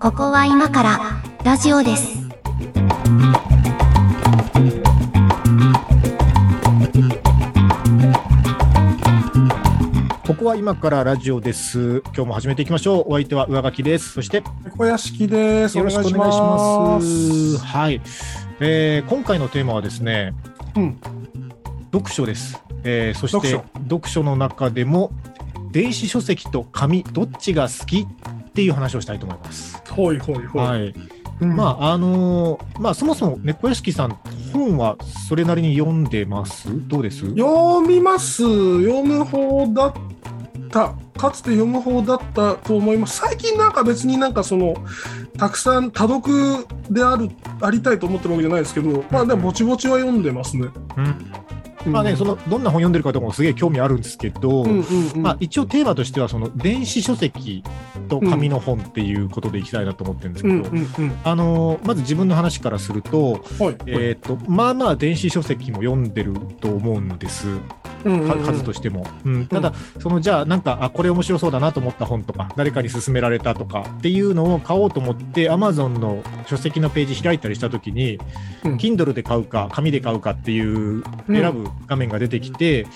ここは今からラジオです。ここは今からラジオです。今日も始めていきましょう。お相手は上書きです。そして小屋敷です。よろしくお願いしま。ますはい、えー今回のテーマはですね、うん。読書です。えーそして読読書の中でも電子書籍と紙どっちが好きっていう話をしたいと思います。ほいほいほい。はい。うんまああのーまあそもそも猫屋敷さん本はそれなりに読んでます？どうです？読みます。読む方だった。かつて読む方だったと思います。最近なんか別になんかその、たくさん多読である、ありたいと思ってるわけじゃないですけど、まあでもぼちぼちは読んでますね。うん。まあね、そのどんな本読んでるかとかもすげえ興味あるんですけど。うんうんうん。まあ、一応テーマとしてはその電子書籍と紙の本っていうことでいきたいなと思ってるんですけど、うんうんうん。あのーまず自分の話からすると,、はい。えー、とまあまあ電子書籍も読んでると思うんです、数としても。うん、ただ、そのじゃあなんかあこれ面白そうだなと思った本とか誰かに勧められたとかっていうのを買おうと思って Amazon の書籍のページ開いたりした時に、うん。Kindle で買うか紙で買うかっていう選ぶ画面が出てきて、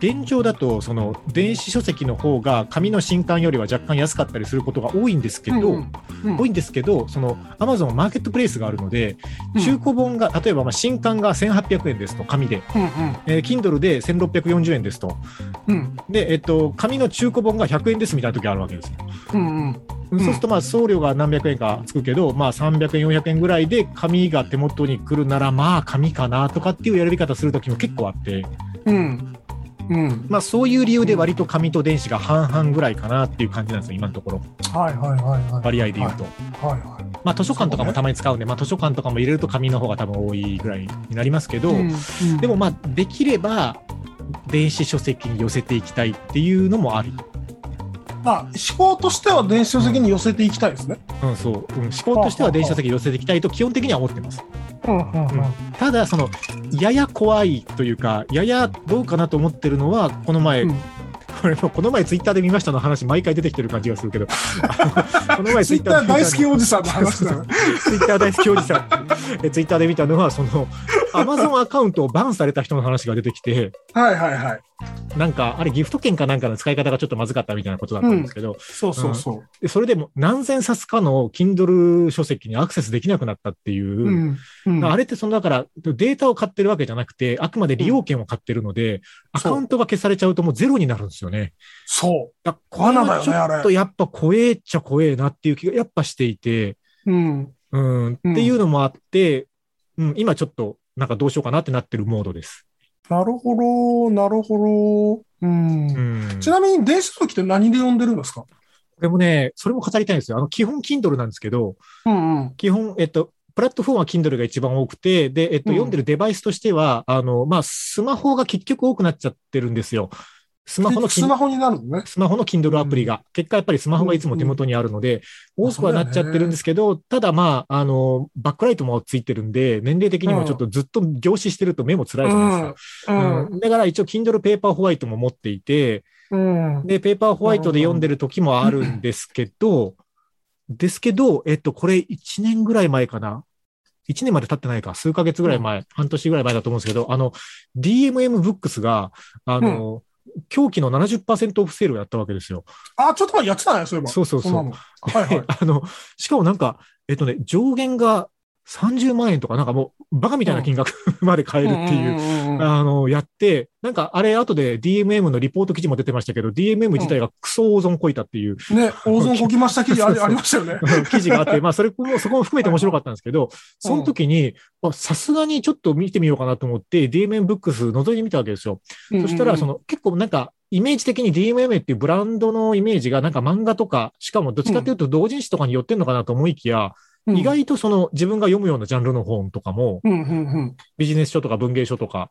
現状だとその電子書籍の方が紙の新刊よりは若干安かったりすることが多いんですけど、うんうん多いんですけどその Amazon マーケットプレイスがあるので、中古本が例えばまあ新刊が1800円ですと紙で、うんえー Kindle で1640円ですと。うん。うんで、えっと、紙の中古本が100円ですみたいな時あるわけですよ。うんうん。そうするとまあ送料が何百円かつくけど、まあ、300円、400円ぐらいで紙が手元に来るなら、まあ紙かなとかっていう選び方する時も結構あって、うんうんまあ、そういう理由で割と紙と電子が半々ぐらいかなっていう感じなんですよ、今のところ、はいはいはいはい。割合で言うと。はいはい。まあ、図書館とかもたまに使うんで、まあ、図書館とかも入れると紙の方が多分多いぐらいになりますけど、うんうんでもまあ、できれば電子書籍に寄せていきたいっていうのもあり。まあ、思考としては電子書籍に寄せていきたいですね。うん、そう、うん、思考としては電子書籍に寄せていきたいと基本的には思ってます。ただ、その、やや怖いというか、ややどうかなと思ってるのは、この前、うんこれもうこの前ツイッターで見ましたの話、毎回出てきてる感じがするけど、この前ツイッター大好きおおじさんの話だね。ツイッター大好きおじさん。えツイッターで見たのは、その、アマゾンアカウントをバンされた人の話が出てきて、はいはいはい。なんか、あれギフト券かなんかの使い方がちょっとまずかったみたいなことだったんですけど、そうそうそう。でそれでも何千冊かの Kindle 書籍にアクセスできなくなったっていう、うんうんあれってそのだからデータを買ってるわけじゃなくて、あくまで利用券を買ってるので、アカウントが消されちゃうともうゼロになるんですよね。そだこれはちょっとやっぱ怖えっちゃ怖えなっていう気がやっぱしていて、う。うん。うん、っていうのもあって、うん、今ちょっとなんかどうしようかなってなってるモードです。なるほど、なるほど。うんう。ん、ちなみに電子書籍って何で読んでるんですか？これもね、それも語りたいんですよ。あの基本 Kindle なんですけど、うんうん。基本、えっと、プラットフォームは Kindle が一番多くて、で、えっと、うん読んでるデバイスとしては、あの、まあ、スマホが結局多くなっちゃってるんですよ。スマホのスマホになるのね。スマホの Kindle アプリが、結果やっぱりスマホがいつも手元にあるので、うん。多くはなっちゃってるんですけど、ただまあ、あの、バックライトもついてるんで、年齢的にもちょっとずっと凝視してると目も辛いじゃないですか。うん。うん。だから一応 Kindle ペーパーホワイトも持っていて、うん。で、ペーパーホワイトで読んでる時もあるんですけど、ですけど、えっと、これ1年ぐらい前かな。1年まで経ってないか、数ヶ月ぐらい前、半年ぐらい前だと思うんですけど、あの、DMM ブックスが、あの、狂気の70%オフセールをやったわけですよ。あ、ちょっと前やってたね、そういえば。そうそうそうはいはい。あの、しかもなんか、えっとね、上限が30万円とか、なんかもう、バカみたいな金額まで買えるっていう、あの、やって、なんかあれ後で DMM のリポート記事も出てましたけど、DMM 自体がクソ大損こいたっていううんね、大損こきました記事ありましたよね。記事があって、まあそれも、そこも含めて面白かったんですけど、その時に、あさすがにちょっと見てみようかなと思って、DMM ブックス覗いてみたわけですよ。そしたら、その結構なんか、イメージ的に DMM っていうブランドのイメージがなんか漫画とか、しかもどっちかというと同人誌とかに寄ってんのかなと思いきや、うん、意外とその自分が読むようなジャンルの本とかも、うんうんうん。ビジネス書とか文芸書とか、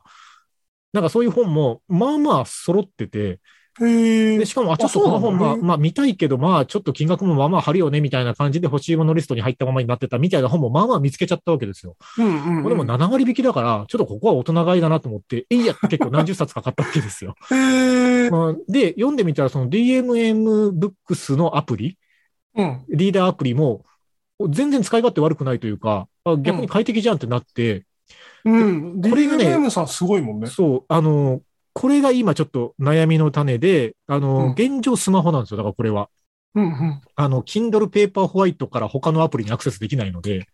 なんかそういう本も、まあまあ揃ってて、で、。しかも、あ、ちょっとこの本、まあ、まあ見たいけど、まあちょっと金額もまあまあ張るよね、みたいな感じで欲しいものリストに入ったままになってたみたいな本もまあまあ見つけちゃったわけですよ。うんうんうん。でも7割引きだから、ちょっとここは大人買いだなと思って、えいやって結構何十冊かかったわけですよ。まあで、読んでみたら、その DMM ブックスのアプリ、うん。リーダーアプリも、全然使い勝手悪くないというか、あ逆に快適じゃんってなって、うん。これがね DMM さんすごいもんね。そう、あの、これが今ちょっと悩みの種で、あの、うん現状スマホなんですよ。だからこれは。うんうん。あの、Kindle Paper White から他のアプリにアクセスできないので、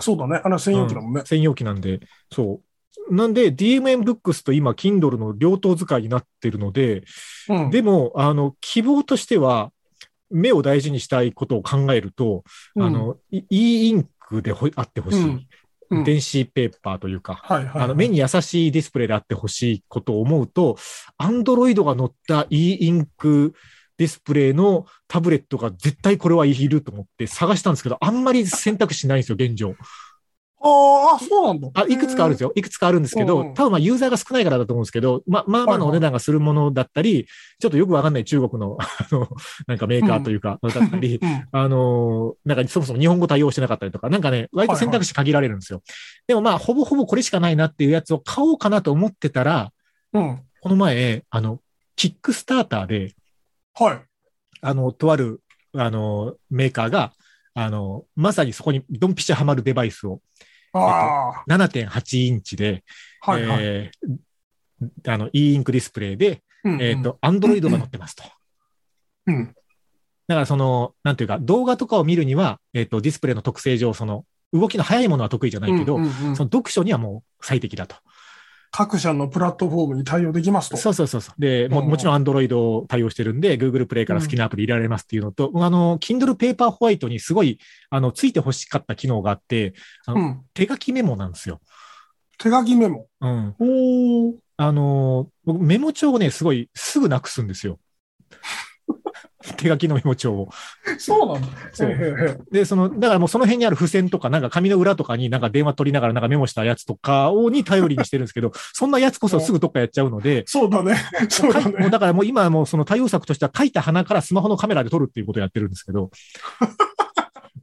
そうだね。あれ専用機だもんね。専用機なんで、そう。なんで、DMM Books と今、Kindle の両党使いになってるので、うん。でも、あの、希望としては、目を大事にしたいことを考えると、うん、あの、い e インクでほあってほしい、うんうん電子ペーパーというか、はいはい。あの目に優しいディスプレイであってほしいことを思うと、Android が載った e インクディスプレイのタブレットが絶対これはいると思って探したんですけど、あんまり選択肢ないんですよ、現状。ああ、そうなんだ。あ、いくつかあるんですよ。よ。いくつかあるんですけど、うんうん多分まあユーザーが少ないからだと思うんですけど、ま、まあまあのお値段がするものだったり、ちょっとよくわかんない中国の、あの、なんかメーカーというか、だったり、うん。あのーなんかそもそも日本語対応してなかったりとか、なんかね、割と選択肢限られるんですよ。でもまあ、ほぼほぼこれしかないなっていうやつを買おうかなと思ってたら、うん。この前、あの、キックスターターで、はい。あの、とある、あの、メーカーが、あの、まさにそこにドンピシャハマるデバイスをあ7.8インチで、あ、はいはい。えーあの、e インクディスプレイで、うんうんえっ、と、アンドロイドが載ってますと。うん。だからその、なんていうか、動画とかを見るには、えっ、と、ディスプレイの特性上、その、動きの速いものは得意じゃないけど、うんうんうんその読書にはもう最適だと。各社のプラットフォームに対応できますと。そうそうそうそう。で、もうんもちろん Android を対応してるんで、Google プレイから好きなアプリ入れられますっていうのと、あの、Kindle Paper White にすごい、あの、ついて欲しかった機能があって、あのうん。手書きメモなんですよ。手書きメモ。うん。おお。あの、僕メモ帳をね、すごい、すぐなくすんですよ。手書きのメモ帳を。そうなんだ。そうで、その、だからもうその辺にある付箋とか、なんか紙の裏とかになんか電話取りながらなんかメモしたやつとかをに頼りにしてるんですけど、そんなやつこそすぐどっかやっちゃうので、そうだね。そうだかいもうね。だからもう今はもうその対応策としては書いた花からスマホのカメラで撮るっていうことをやってるんですけど、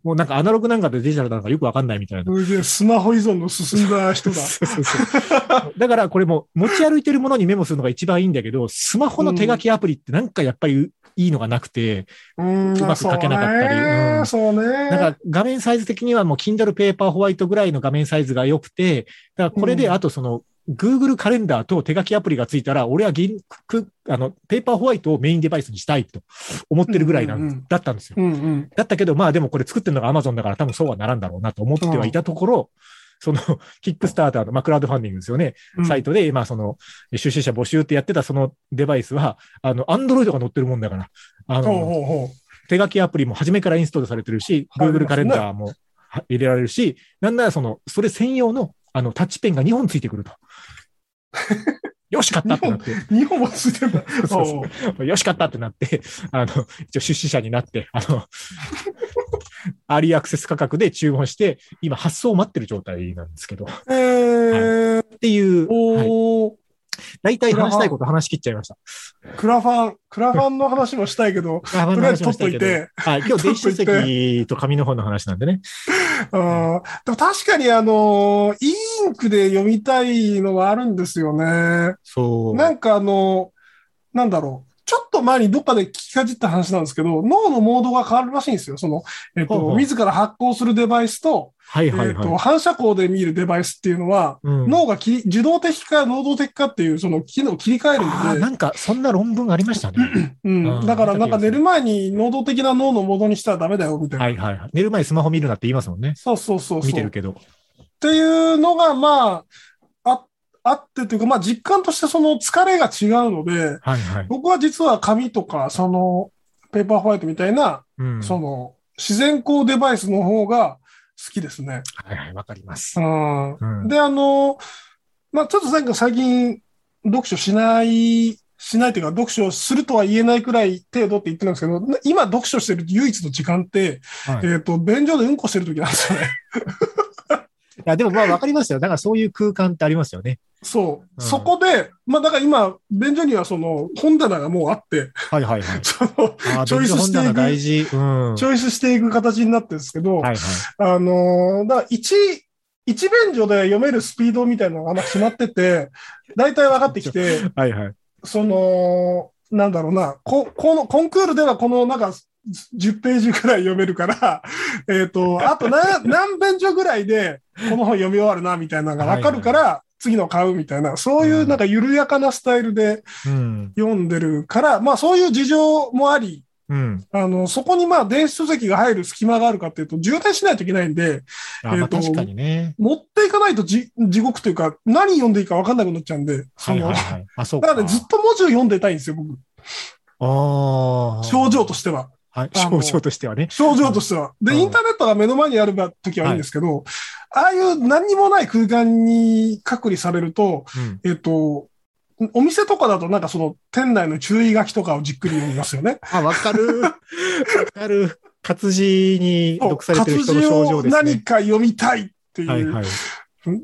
もうなんかアナログなんかでデジタルなんかよくわかんないみたいな。スマホ依存の進んだ人だ。そうそうそうだからこれも持ち歩いてるものにメモするのが一番いいんだけど、スマホの手書きアプリってなんかやっぱりいいのがなくて、うまく書けなかったりうんそうね。なんか画面サイズ的にはもう Kindle Paper White ぐらいの画面サイズが良くて、だからこれでうんあとその Google カレンダーと手書きアプリがついたら、俺は銀くあのペーパーホワイトをメインデバイスにしたいと思ってるぐらいなん、うんうんうんだったんですよ。うんうん。だったけど、まあでもこれ作ってるのが Amazon だから多分そうはならんだろうなと思ってはいたところ、そのキックスターターの、まあクラウドファンディングですよね。サイトで、まあその出資者募集ってやってたそのデバイスは、あの、Android が載ってるもんだから、あの、手書きアプリも初めからインストールされてるし、はい Google カレンダーもは入れられるし、なんならその、それ専用のあのタッチペンが2本ついてくると。よし、買ったってなって、う。2本もついてんだ。そうそう。よし、買ったってなって、あの、一応出資者になって、あの、アーリーアクセス価格で注文して、今発送を待ってる状態なんですけど、っえー、ていう、はい、おー。大体話したいこと話し切っちゃいました。クラファン、クラファンの話もしたいけど、あとりあえず取っといて。はい、今日電子書籍と紙の本の話なんでね。あー。でも確かにあの、インクで読みたいのはあるんですよね。そう。なんかあの、なんだろう。ちょっと前にどっかで聞きかじった話なんですけど、脳のモードが変わるらしいんですよ。その、えっと、ほうほう自ら発光するデバイスと、はいはいえっと、は反射光で見るデバイスっていうのは、い。うん脳が切り受動的か能動的かっていう、その機能を切り替えるので、なんか、そんな論文ありましたね。ううんん、だからなんか寝る前に能動的な脳のモードにしたらダメだよ、みたいな。はいはいはい。寝る前にスマホ見るなって言いますもんね。そうそうそうそう。見てるけど。っていうのが、まあ、ああってというか、まあ実感としてその疲れが違うので、はいはい。僕は実は紙とか、その、ペーパーホワイトみたいな、うん。その、自然光デバイスの方が好きですね。はいはい、わかりますう。ん。うん。で、あの、まあちょっと最近最近、読書しない、しないというか、読書するとは言えないくらい程度って言ってるんですけど、今読書してる唯一の時間って、はいえっ、と、便所でうんこしてる時なんですよね。いや、でもまあわかりますよ。だからそういう空間ってありますよね。そう。うんそこで、まあだから今、便所にはその本棚がもうあって、はいはいはい。その、チョイスしていく大事。うん。チョイスしていく形になってるんですけど、はいはい。あのーだから一、一便所で読めるスピードみたいなのがまあ決まってて、大体分かってきて、はいはい。その、なんだろうな、こ、この、コンクールではこの、なんか、10ページくらい読めるから、えっと、あと 何、何ページぐらいで、この本読み終わるな、みたいなのがわかるから、次の買うみたいな、そういうなんか緩やかなスタイルでうん。読んでるから、まあそういう事情もあり、うん。あの、そこにまあ電子書籍が入る隙間があるかっていうと、充電しないといけないんで、えーとね。持っていかないとじ地獄というか、何読んでいいか分かんなくなっちゃうんで、その、はいはいはい。あ、そうか。だからね、ずっと文字を読んでたいんですよ、僕。ああ。症状としては。はい。症状としてはね。症状としては。で、うんインターネットが目の前にある時はいいんですけど、ああいう何にもない空間に隔離されると、うん。えっと、お店とかだとなんかその店内の注意書きとかをじっくり読みますよね。あ、わかる。わかる。活字に読されてる人の症状ですね。何か読みたいっていう。はいはい。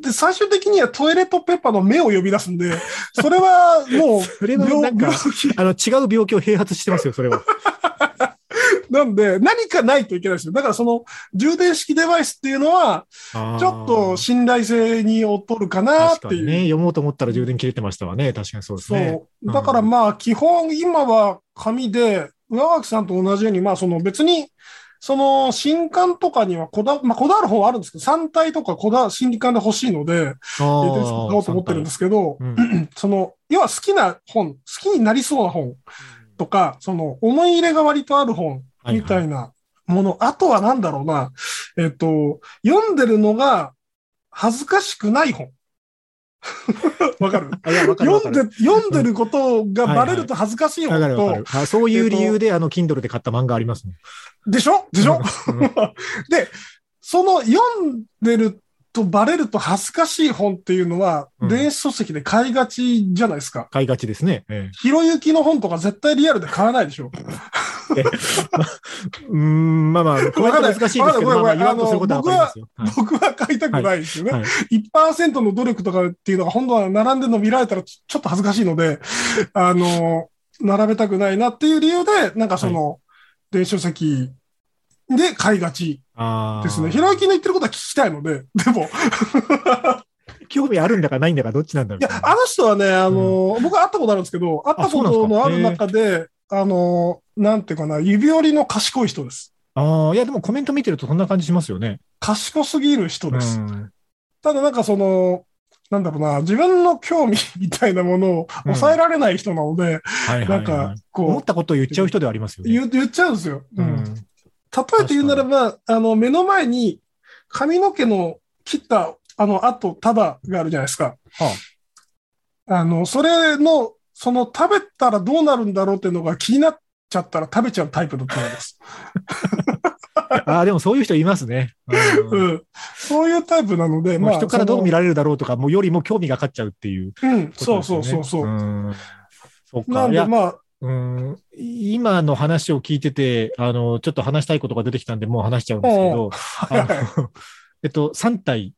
で、最終的にはトイレットペッパーの目を呼び出すんで、それはもう、それはなんかあの、違う病気を併発してますよ、それは。なんで、何かないといけないですよ。だからその充電式デバイスっていうのは、ちょっと信頼性に劣るかなっていう。確かにね、読もうと思ったら充電切れてましたわね。確かにそうですね。そう。だからまあ、基本、今は紙で、上垣さんと同じように、まあ、その別に、その新刊とかにはこだ、まあ、こだわる本はあるんですけど、3体とかこだ、新刊で欲しいので、買おうと思ってるんですけど、うん その、要は好きな本、好きになりそうな本とか、その、思い入れが割とある本みたいなもの、あとはなんだろうな、えっと、読んでるのが恥ずかしくない本。わかる？読んで、読んでることがバレると恥ずかしい本わかるわかとる、あそういう理由で、あの、Kindle で買った漫画ありますもん。でしょ？でしょ？うん。で、その読んでるとバレると恥ずかしい本っていうのは、うん電子書籍で買いがちじゃないですか。買いがちですね。えひろゆきの本とか絶対リアルで買わないでしょ。えうーん、まあまあ、コメント難しいですけど、まあ言わんとすることはわかりますよ。はい僕は買いたくないですよね。はい1%の努力とかっていうのが本当は並んでるの見られたらちちょっと恥ずかしいので、あの、並べたくないなっていう理由で、なんかその、電子書籍で買いがちですね。ひろゆきの言ってることは聞きたいので、でも、興味あるんだかないんだかどっちなんだろういや、あの人はね、あの、僕は会ったことあるんですけど、会ったことのある中で、あの、なんていうかな、指折りの賢い人です。ああ、いや、でもコメント見てるとそんな感じしますよね。賢すぎる人です。うんただなんかその、なんだろうな、自分の興味みたいなものを抑えられない人なので、なんかはい。、思こったことを言っちゃう人ではありますよう、ね。言っちゃうんですよ。ううんん。例えて言うならば、あの、目の前に髪の毛の切った、あの、あと、束があるじゃないですか。はあの、それの、その食べたらどうなるんだろうっていうのが気になっちゃったら食べちゃうタイプだと思います。ああ、でもそういう人いますね。うんうん。そういうタイプなので、もう人からどう見らられるだろうとか、もうよりも興味が勝っちゃうっていううん、そう。そうそうそう。んそうか。なんで、まあ、うん、今の話を聞いてて、あの、ちょっと話したいことが出てきたんで、もう話しちゃうんですけど、あの えっと、3体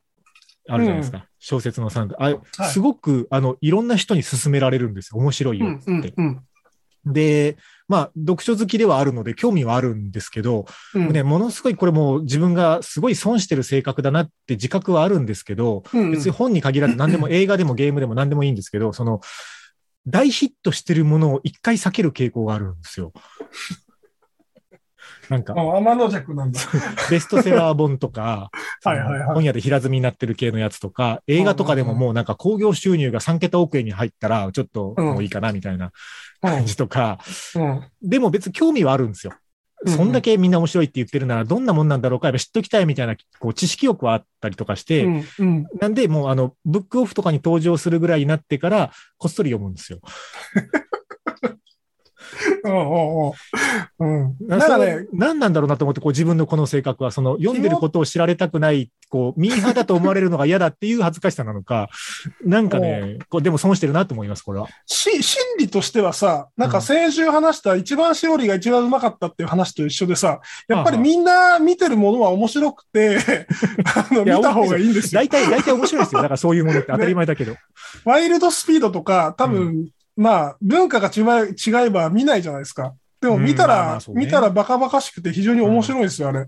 あるじゃないですか。小説の3体。あ、すごく、あの、いろんな人に勧められるんですよ。面白いようん、っつって。うん、うん。で、まあ、読書好きではあるので、興味はあるんですけど、うんね、ものすごいこれも自分がすごい損してる性格だなって自覚はあるんですけど、うん別に本に限らず何でも映画でもゲームでも何でもいいんですけど、その、大ヒットしてるものを一回避ける傾向があるんですよ。なんか、あ天の弱なんだ。ベストセラー本とか、はいはいはい本屋で平積みになってる系のやつとか、映画とかでももうなんか興行収入が3桁億円に入ったら、ちょっともういいかなみたいな感じとか、うん。でも別に興味はあるんですよ。そんだけみんな面白いって言ってるなら、どんなもんなんだろうか、やっぱ知っときたいみたいな、こう、知識欲はあったりとかして、うん、うん。なんで、もう、あの、ブックオフとかに登場するぐらいになってから、こっそり読むんですよ。うん。なんかそねれ、何なんだろうなと思って、こう、自分のこの性格は、その、読んでることを知られたくない、こう、ミーハーだと思われるのが嫌だっていう恥ずかしさなのか、なんかね、こう、でも損してるなと思います、これは。し、心理としてはさ、なんか先週話した一番しおりが一番うまかったっていう話と一緒でさ、やっぱりみんな見てるものは面白くて、あの、見た方がいいんですよ。大体、大体面白いですよ。だからそういうものって当たり前だけど。ワイルドスピードとか、多分、まあ、文化が違え違えば見ないじゃないですか。でも見たうんまあまら、あね見たらバカバカしくて非常に面白いんですよ、あれ。っ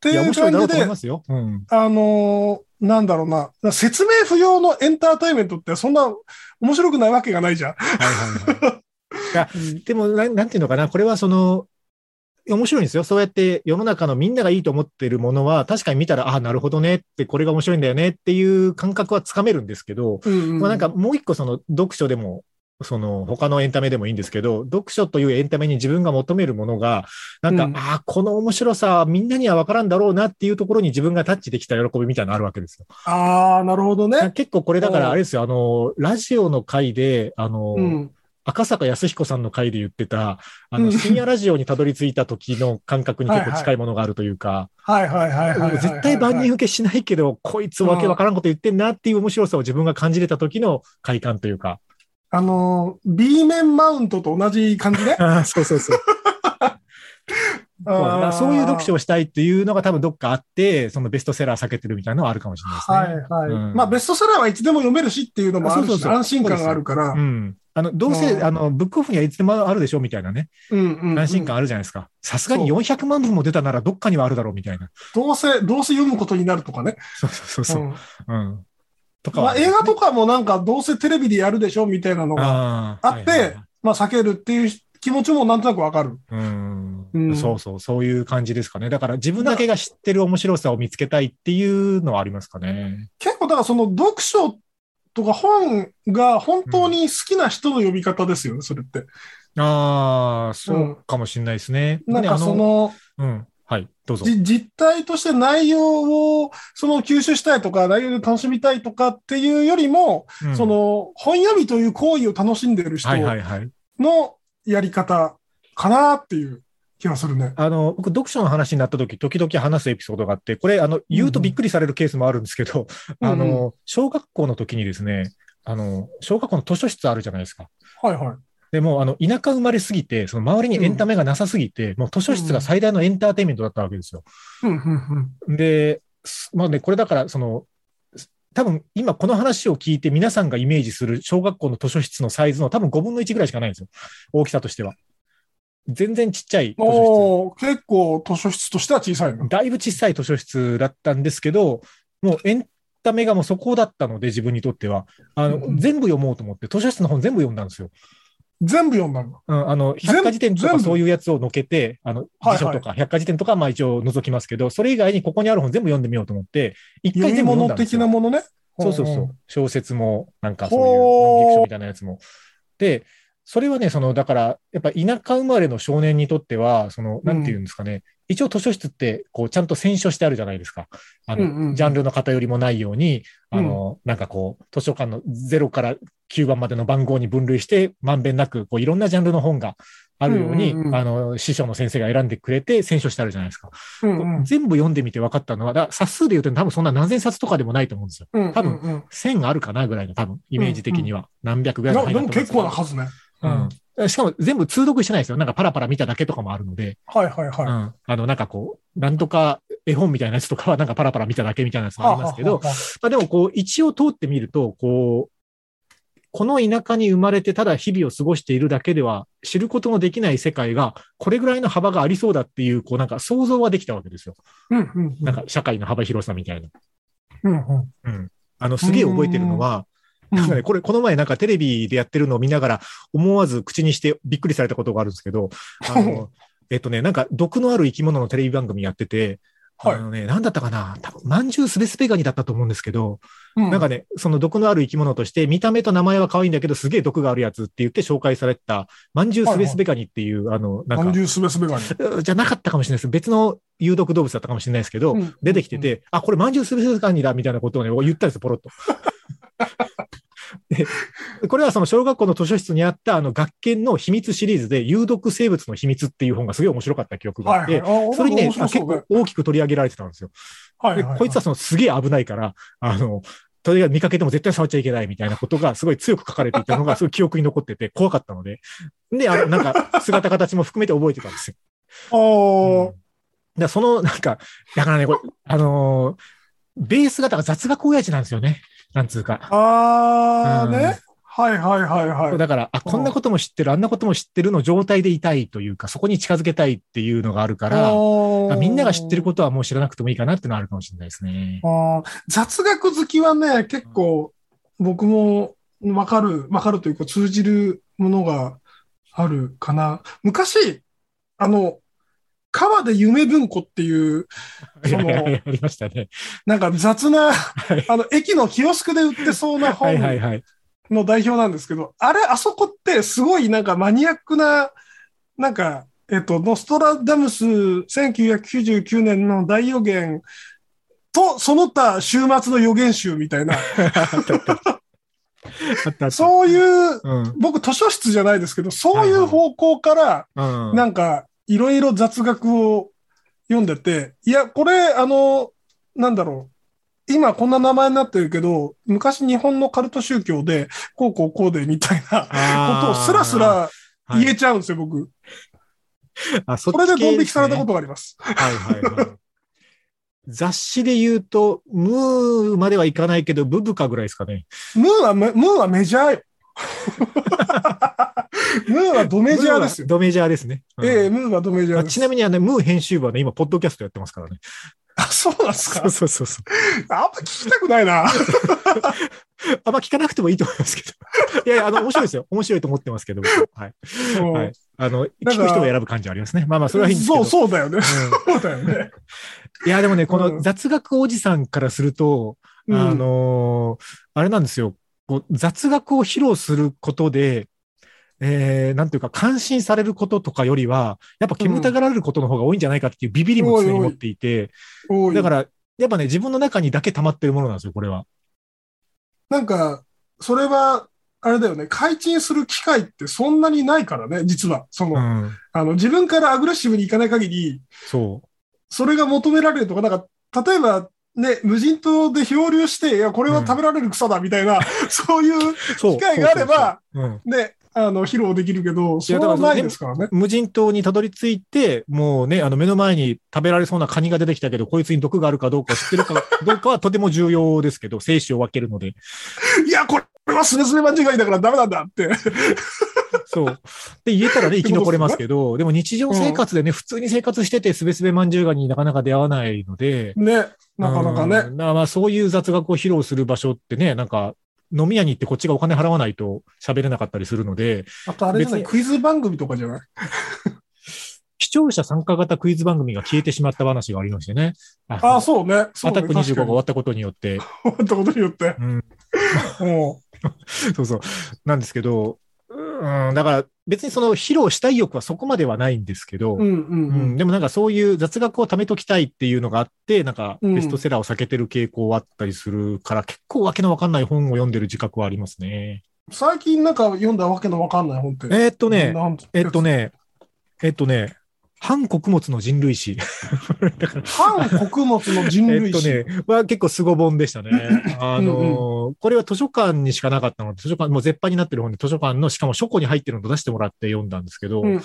ていう面白いだろ感じでうん。あのーなんだろうな、説明不要のエンターテインメントってそんな面白くないわけがないじゃん。はいはいはい。でもな、なんていうのかな、これはその、面白いんですよ。そうやって世の中のみんながいいと思ってるものは、確かに見たら、ああ、なるほどねって、これが面白いんだよねっていう感覚はつかめるんですけど、うんうんまあなんかもう一個その読書でも、その他のエンタメでもいいんですけど、読書というエンタメに自分が求めるものが、なんか、うんああ、この面白さはみんなには分からんだろうなっていうところに自分がタッチできた喜びみたいなのあるわけですよ。ああ、なるほどね。結構これだかうんらあれですよ、あの、ラジオの回で、あの、うん。赤坂康彦さんの回で言ってた、あの、うん深夜ラジオにたどり着いた時の感覚に結構近いものがあるというか、はいはいはいはいはいはい。絶対万人受けしないけど、こいつわけわからんこと言ってんなっていう面白さを自分が感じれた時の快感というか。あのー、B 面マウントと同じ感じね。ああ、そうそうそう。そうそういう読書ををしたいっていうのが多分どっかあって、そのベストセラー避けてるみたいなのはあるかもしれないですね。はいはい。うんまあ、ベストセラーはいつでも読めるしっていうのもあるし、安心感があるから。うん。あの、どうせ、うんあの、ブックオフにはいつでもあるでしょみたいなね。うんうんうん安心感あるじゃないですか。さすがに400万部も出たならどっかにはあるだろうみたいな。どうせ、どうせ読むことになるとかね。そうそうそうそう。うんうん。とかはまあ、映画とかもなんか、どうせテレビでやるでしょみたいなのがああって、はいはいはいまあ、避けるっていう気持ちもなんとなくわかる。うんうんそうそう、そういう感じですかね。だから自分だけが知ってる面白さを見つけたいっていうのはありますかね。結構、だからその読書とか本が本当に好きな人の呼び方ですよね、それって。ああ、そうかもしれないですね。なんかねあその、うん。はい、どうぞ。じ実態として内容をその吸収したいとか、内容で楽しみたいとかっていうよりも、うんそ、の本読みという行為を楽しんでる人。のやり方かなっていう気がするね。あの、僕、読書の話になった時、時々話すエピソードがあって、これ、あの、言うとびっくりされるケースもあるんですけど、うんうんあの、小学校の時にですね、あの、小学校の図書室あるじゃないですか。はいはい。でもう、あの、田舎生まれすぎて、その周りにエンタメがなさすぎて、もう図書室が最大のエンターテインメントだったわけですよ。うんうんうんで、すまあね、これだから、その、多分今この話を聞いて皆さんがイメージする小学校の図書室のサイズの多分5分の1ぐらいしかないんですよ。大きさとしては。全然ちっちゃい図書おー結構図書室としては小さい。だいぶ小さい図書室だったんですけど、もうエンタメがもうそこだったので自分にとっては、あの、うん全部読もうと思って図書室の本全部読んだんですよ。全部読んだんだ。うん、あの、全百科事典とかそういうやつをのけて、あの、はい辞書とか百科事典とかはまあ一応除きますけど、それ以外にここにある本全部読んでみようと思って、一回全部読ん物だんですよ的なものね？そうそうそう。小説も、なんかそういうノンフィクションみたいなやつも。で、それはね、その、だから、やっぱ田舎生まれの少年にとっては、その、なんていうんですかね、一応図書室って、こう、ちゃんと選書してあるじゃないですか。あの、うんうんジャンルの偏りもないように、あの、なんかこう、図書館の0から9番までの番号に分類して、まんべんなく、こう、いろんなジャンルの本があるように、うんうんうんあの、師匠の先生が選んでくれて、選書してあるじゃないですか。うんうん全部読んでみて分かったのは、だ冊数で言うと多分そんな何千冊とかでもないと思うんですよ。うん多分うんうん1000あるかなぐらいの多分、イメージ的には。何百ぐらいのいやでも結構な数ね。うん。しかも全部通読してないですよ。なんかパラパラ見ただけとかもあるので。はいはいはい。うん。あの、なんかこう、なんとか絵本みたいなやつとかはなんかパラパラ見ただけみたいなやつもありますけど、はあはあはまあでもこう、一応通ってみると、こう、この田舎に生まれてただ日々を過ごしているだけでは知ることのできない世界がこれぐらいの幅がありそうだっていう、こうなんか想像はできたわけですよ。あうんうんうんなんか社会の幅広さみたいな。うんうんうん。あの、すげえ覚えてるのは、うんなんかね、これ、この前なんかテレビでやってるのを見ながら思わず口にしてびっくりされたことがあるんですけど、あの、えっとね、なんか毒のある生き物のテレビ番組やってて、はい。あのね、なんだったかな？多分、まんじゅうすべすべガニだったと思うんですけど、うん。なんかね、その毒のある生き物として、見た目と名前は可愛いんだけど、すげえ毒があるやつって言って紹介されてた、まんじゅうすべすべガニっていう、あの、なんか何、十すべすべがに。うじゃなかったかもしれないです。別の有毒動物だったかもしれないですけど、うん。出てきてて、あ、これまんじゅうすべすべガニだみたいなことをね、言ったんですよ、ポロッと。でこれはその小学校の図書室にあったあの学研の秘密シリーズで有毒生物の秘密っていう本がすごい面白かった記憶があって、はいはい。あそれにね、結構大きく取り上げられてたんですよ。はいはいはいでこいつはそのすげえ危ないから、あの、とりあえず見かけても絶対触っちゃいけないみたいなことがすごい強く書かれていたのがすごい記憶に残ってて怖かったので。で、あの、なんか姿形も含めて覚えてたんですよ。あーだからその、なんか、だからね、これ、あのーベースがだから雑学親父なんですよね。なんつうか。うんあーね。はいはいはいはい。だから、あ、こんなことも知ってる、あんなことも知ってるの状態でいたいというか、そこに近づけたいっていうのがあるから、あみんなが知ってることはもう知らなくてもいいかなっていうのはあるかもしれないですね。あー雑学好きはね、結構僕もわかる、わかるというか通じるものがあるかな。昔、あの、川で夢文庫っていう、そのありましたね。なんか雑な、はいあの、駅のキオスクで売ってそうなは本。の代表なんですけど、あれ、あそこってすごいなんかマニアックな、なんか、えっと、ノストラダムス1999年の大予言と、その他週末の予言集みたいな。そういう、うん。僕図書室じゃないですけど、そういう方向から、うん。なんか、いろいろ雑学を読んでて、いや、これ、あの、なんだろう。今こんな名前になってるけど、昔日本のカルト宗教で、こうこうこうでみたいなことをスラスラ言えちゃうんですよ、僕。あ、そっこれでドン引きされたと。ことがあります。はいはいはい。雑誌で言うと、ムーまではいかないけど、ブブカぐらいですかね。ムーはメ、ムーはメジャーよ。ムーはドメジャーですよ。ドメジャーですね。うんええムーはドメジャーあです。ちなみにあの、ムー編集部はね、今、ポッドキャストやってますからね。あ、そうなんですか？そうそうそう。あんま聞きたくないな。あんま聞かなくてもいいと思いますけど。いやいや、あの、面白いですよ。面白いと思ってますけど。僕はい。はい。あの、聞く人を選ぶ感じはありますね。まあまあ、それはいいんですけど。そう、そうだよね。うんそうだよね。いや、でもね、こうんの雑学おじさんからすると、うんあのーあれなんですよ。こう雑学を披露することで、えー、なんていうか、感心されることとかよりは、やっぱ煙たがられることの方が多いんじゃないかっていうビビりも常に持っていて、多いだから、やっぱね、自分の中にだけ溜まってるものなんですよ、これは。なんか、それは、あれだよね、開陳する機会ってそんなにないからね、実は。その、うん。あの、自分からアグレッシブにいかない限り、そう。それが求められるとか、なんか、例えば、ね、無人島で漂流して、いや、これは食べられる草だ、みたいな、そういう。機会があれば。ね、あの、披露できるけど、それはないですからね。無人島にたどり着いて、もうね、あの目の前に食べられそうなカニが出てきたけど、こいつに毒があるかどうか知ってるか どうかはとても重要ですけど、生死を分けるので。いや、これはスネスネ間違いだからダメなんだって。そう。で、言えたらね、生き残れますけど、でも日常生活でね、普通に生活してて、すべすべまんじゅうがになかなか出会わないので、ね、なかなかね。うん。まあ、そういう雑学を披露する場所ってね、なんか、飲み屋に行ってこっちがお金払わないと喋れなかったりするので、あとあれじゃない、別にクイズ番組とかじゃない？視聴者参加型クイズ番組が消えてしまった話がありましてね。ああ、そうね。そうねアタック25が終わったことによって、に終わったことによって。うん、もそうそう。なんですけど、うん、だから別にその披露したい欲はそこまではないんですけど、う、うんうんううんん、でもなんかそういう雑学を貯めときたいっていうのがあって、なんかうんベストセラーを避けてる傾向はあったりするから、結構わけのわかんない本を読んでる自覚はありますね。最近なんか読んだわけのわかんない本って。えーっとね、えっと。ね、えっとね、反穀物の人類史。だから反穀物の人えっ類史。とね、は結構凄本でしたね。あのーこれは図書館にしかなかったので、図書館、もう絶版になってる本で図書館の、しかも書庫に入ってるのと出してもらって読んだんですけど、うんうん。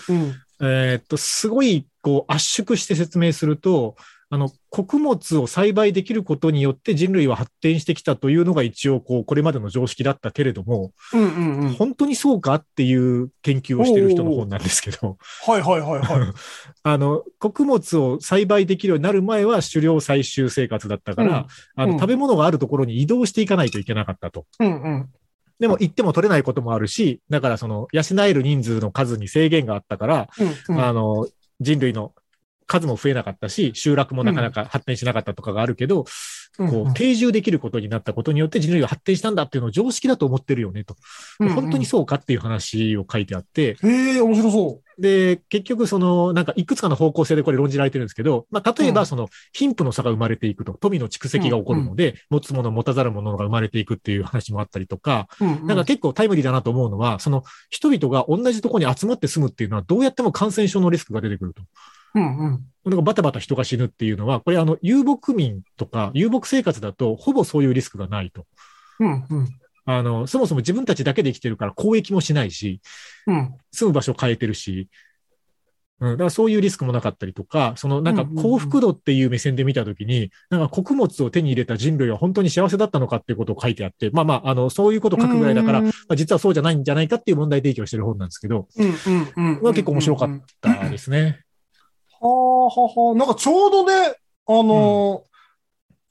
えーっと、すごい、こう、圧縮して説明すると、あの、穀物を栽培できることによって人類は発展してきたというのが一応、こう、これまでの常識だったけれども、うんうんうん。本当にそうかっていう研究をしてる人の本なんですけど、はいはいはいはい。あの、穀物を栽培できるようになる前は狩猟採集生活だったから、あの、うん食べ物があるところに移動していかないといけなかったと。うんうん。でも行っても取れないこともあるし、だからその、養える人数の数に制限があったから、うんうんあの、人類の数も増えなかったし、集落もなかなか発展しなかったとかがあるけど、こう、定住できることになったことによって人類が発展したんだっていうのを常識だと思ってるよねと。うんうん。本当にそうかっていう話を書いてあって、へえ、面白そで、結局その、なんかいくつかの方向性でこれ論じられてるんですけど、まあ、例えうん。ばその、貧富の差が生まれていくと、富の蓄積が起こるので、持つもの持たざるものが生まれていくっていう話もあったりとか、う。うんうん。なんか結構タイムリーだなと思うのは、その、人々が同じところに集まって住むっていうのは、どうやっても感染症のリスクが出てくると。うんうん。なんかバタバタ人が死ぬっていうのは、これあの、遊牧民とか、遊牧生活だと、ほぼそういうリスクがないと。うんうん。あの、そもそも自分たちだけで生きてるから交易もしないし、うん。住む場所変えてるし、うん、だからそういうリスクもなかったりとか、そのなんか幸福度っていう目線で見たときに、なんか穀物を手に入れた人類は本当に幸せだったのかっていうことを書いてあって、まあまあ、あの、そういうことを書くぐらいだから、うんまあ、実はそうじゃないんじゃないかっていう問題提起をしてる本なんですけど、うんうんうん。まあ結構面白かったですね。はあはあはあ。なんかちょうどね、あのー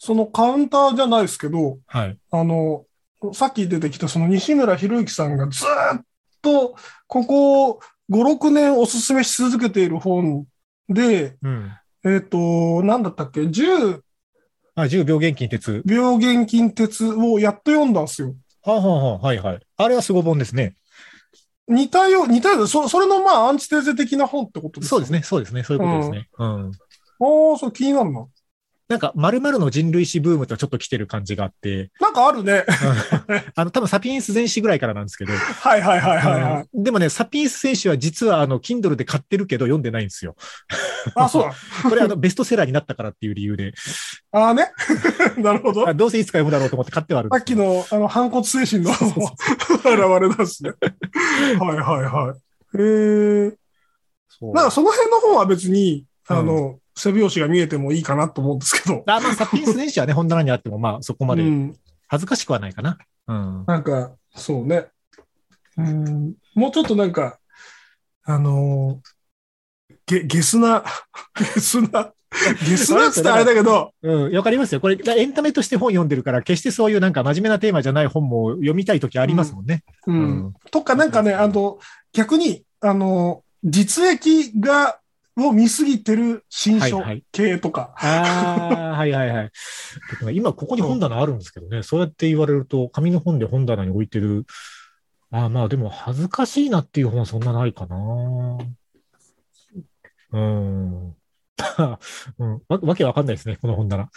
そのカウンターじゃないですけど、はい。あの、さっき出てきたその西村博之さんがずーっとここ5、6年おすすめし続けている本で、うん。えっ、と、なんだったっけ ?10 あ、10病原菌鉄。病原菌鉄をやっと読んだんですよ。はあ、はあはあ、はいはい。あれはすご本ですね。似たよう、似たような、そそれのまあアンチテーゼ的な本ってことですそうですね、そうですね、そういうことですね。うん。ああ、そう気になるな。なんか、〇〇の人類史ブームとちょっと来てる感じがあって、なんかあるね。あの、多分サピエンス全史ぐらいからなんですけど、はいはいはいはいはい。うんでもね、サピエンス選手は実はあの、Kindle で買ってるけど読んでないんですよ。あ、そうだ。これあの、ベストセラーになったからっていう理由で、ああね。なるほど。あどうせいつか読むだろうと思って買ってはあるさっきの、あの、反骨精神の現れなんですね。はいはいはい。へえ。そうなんかその辺の本は別に、あの、背拍子が見えてもいいかなと思うんですけど。あまあ、サピエンス選手はね、本棚にあっても、まあ、そこまでうん。恥ずかしくはないかな。うん。なんか、そうね。うん。もうちょっとなんか、あのーゲ、ゲスな、ゲスな、ゲスなっつったらあれだけど、うん、わかりますよ。これ、エンタメとして本読んでるから、決してそういうなんか真面目なテーマじゃない本も読みたいときありますもんね。う。うんとかなんかね、あの、逆に、あの、実益が、を見すぎてる新書はいはい系とか。ああ、はいはいはい。て か今ここに本棚あるんですけどね、そうやって言われると、紙の本で本棚に置いてる。ああ、まあでも恥ずかしいなっていう本はそんなないかな。うん。うん、わわけわかんないですね、この本棚。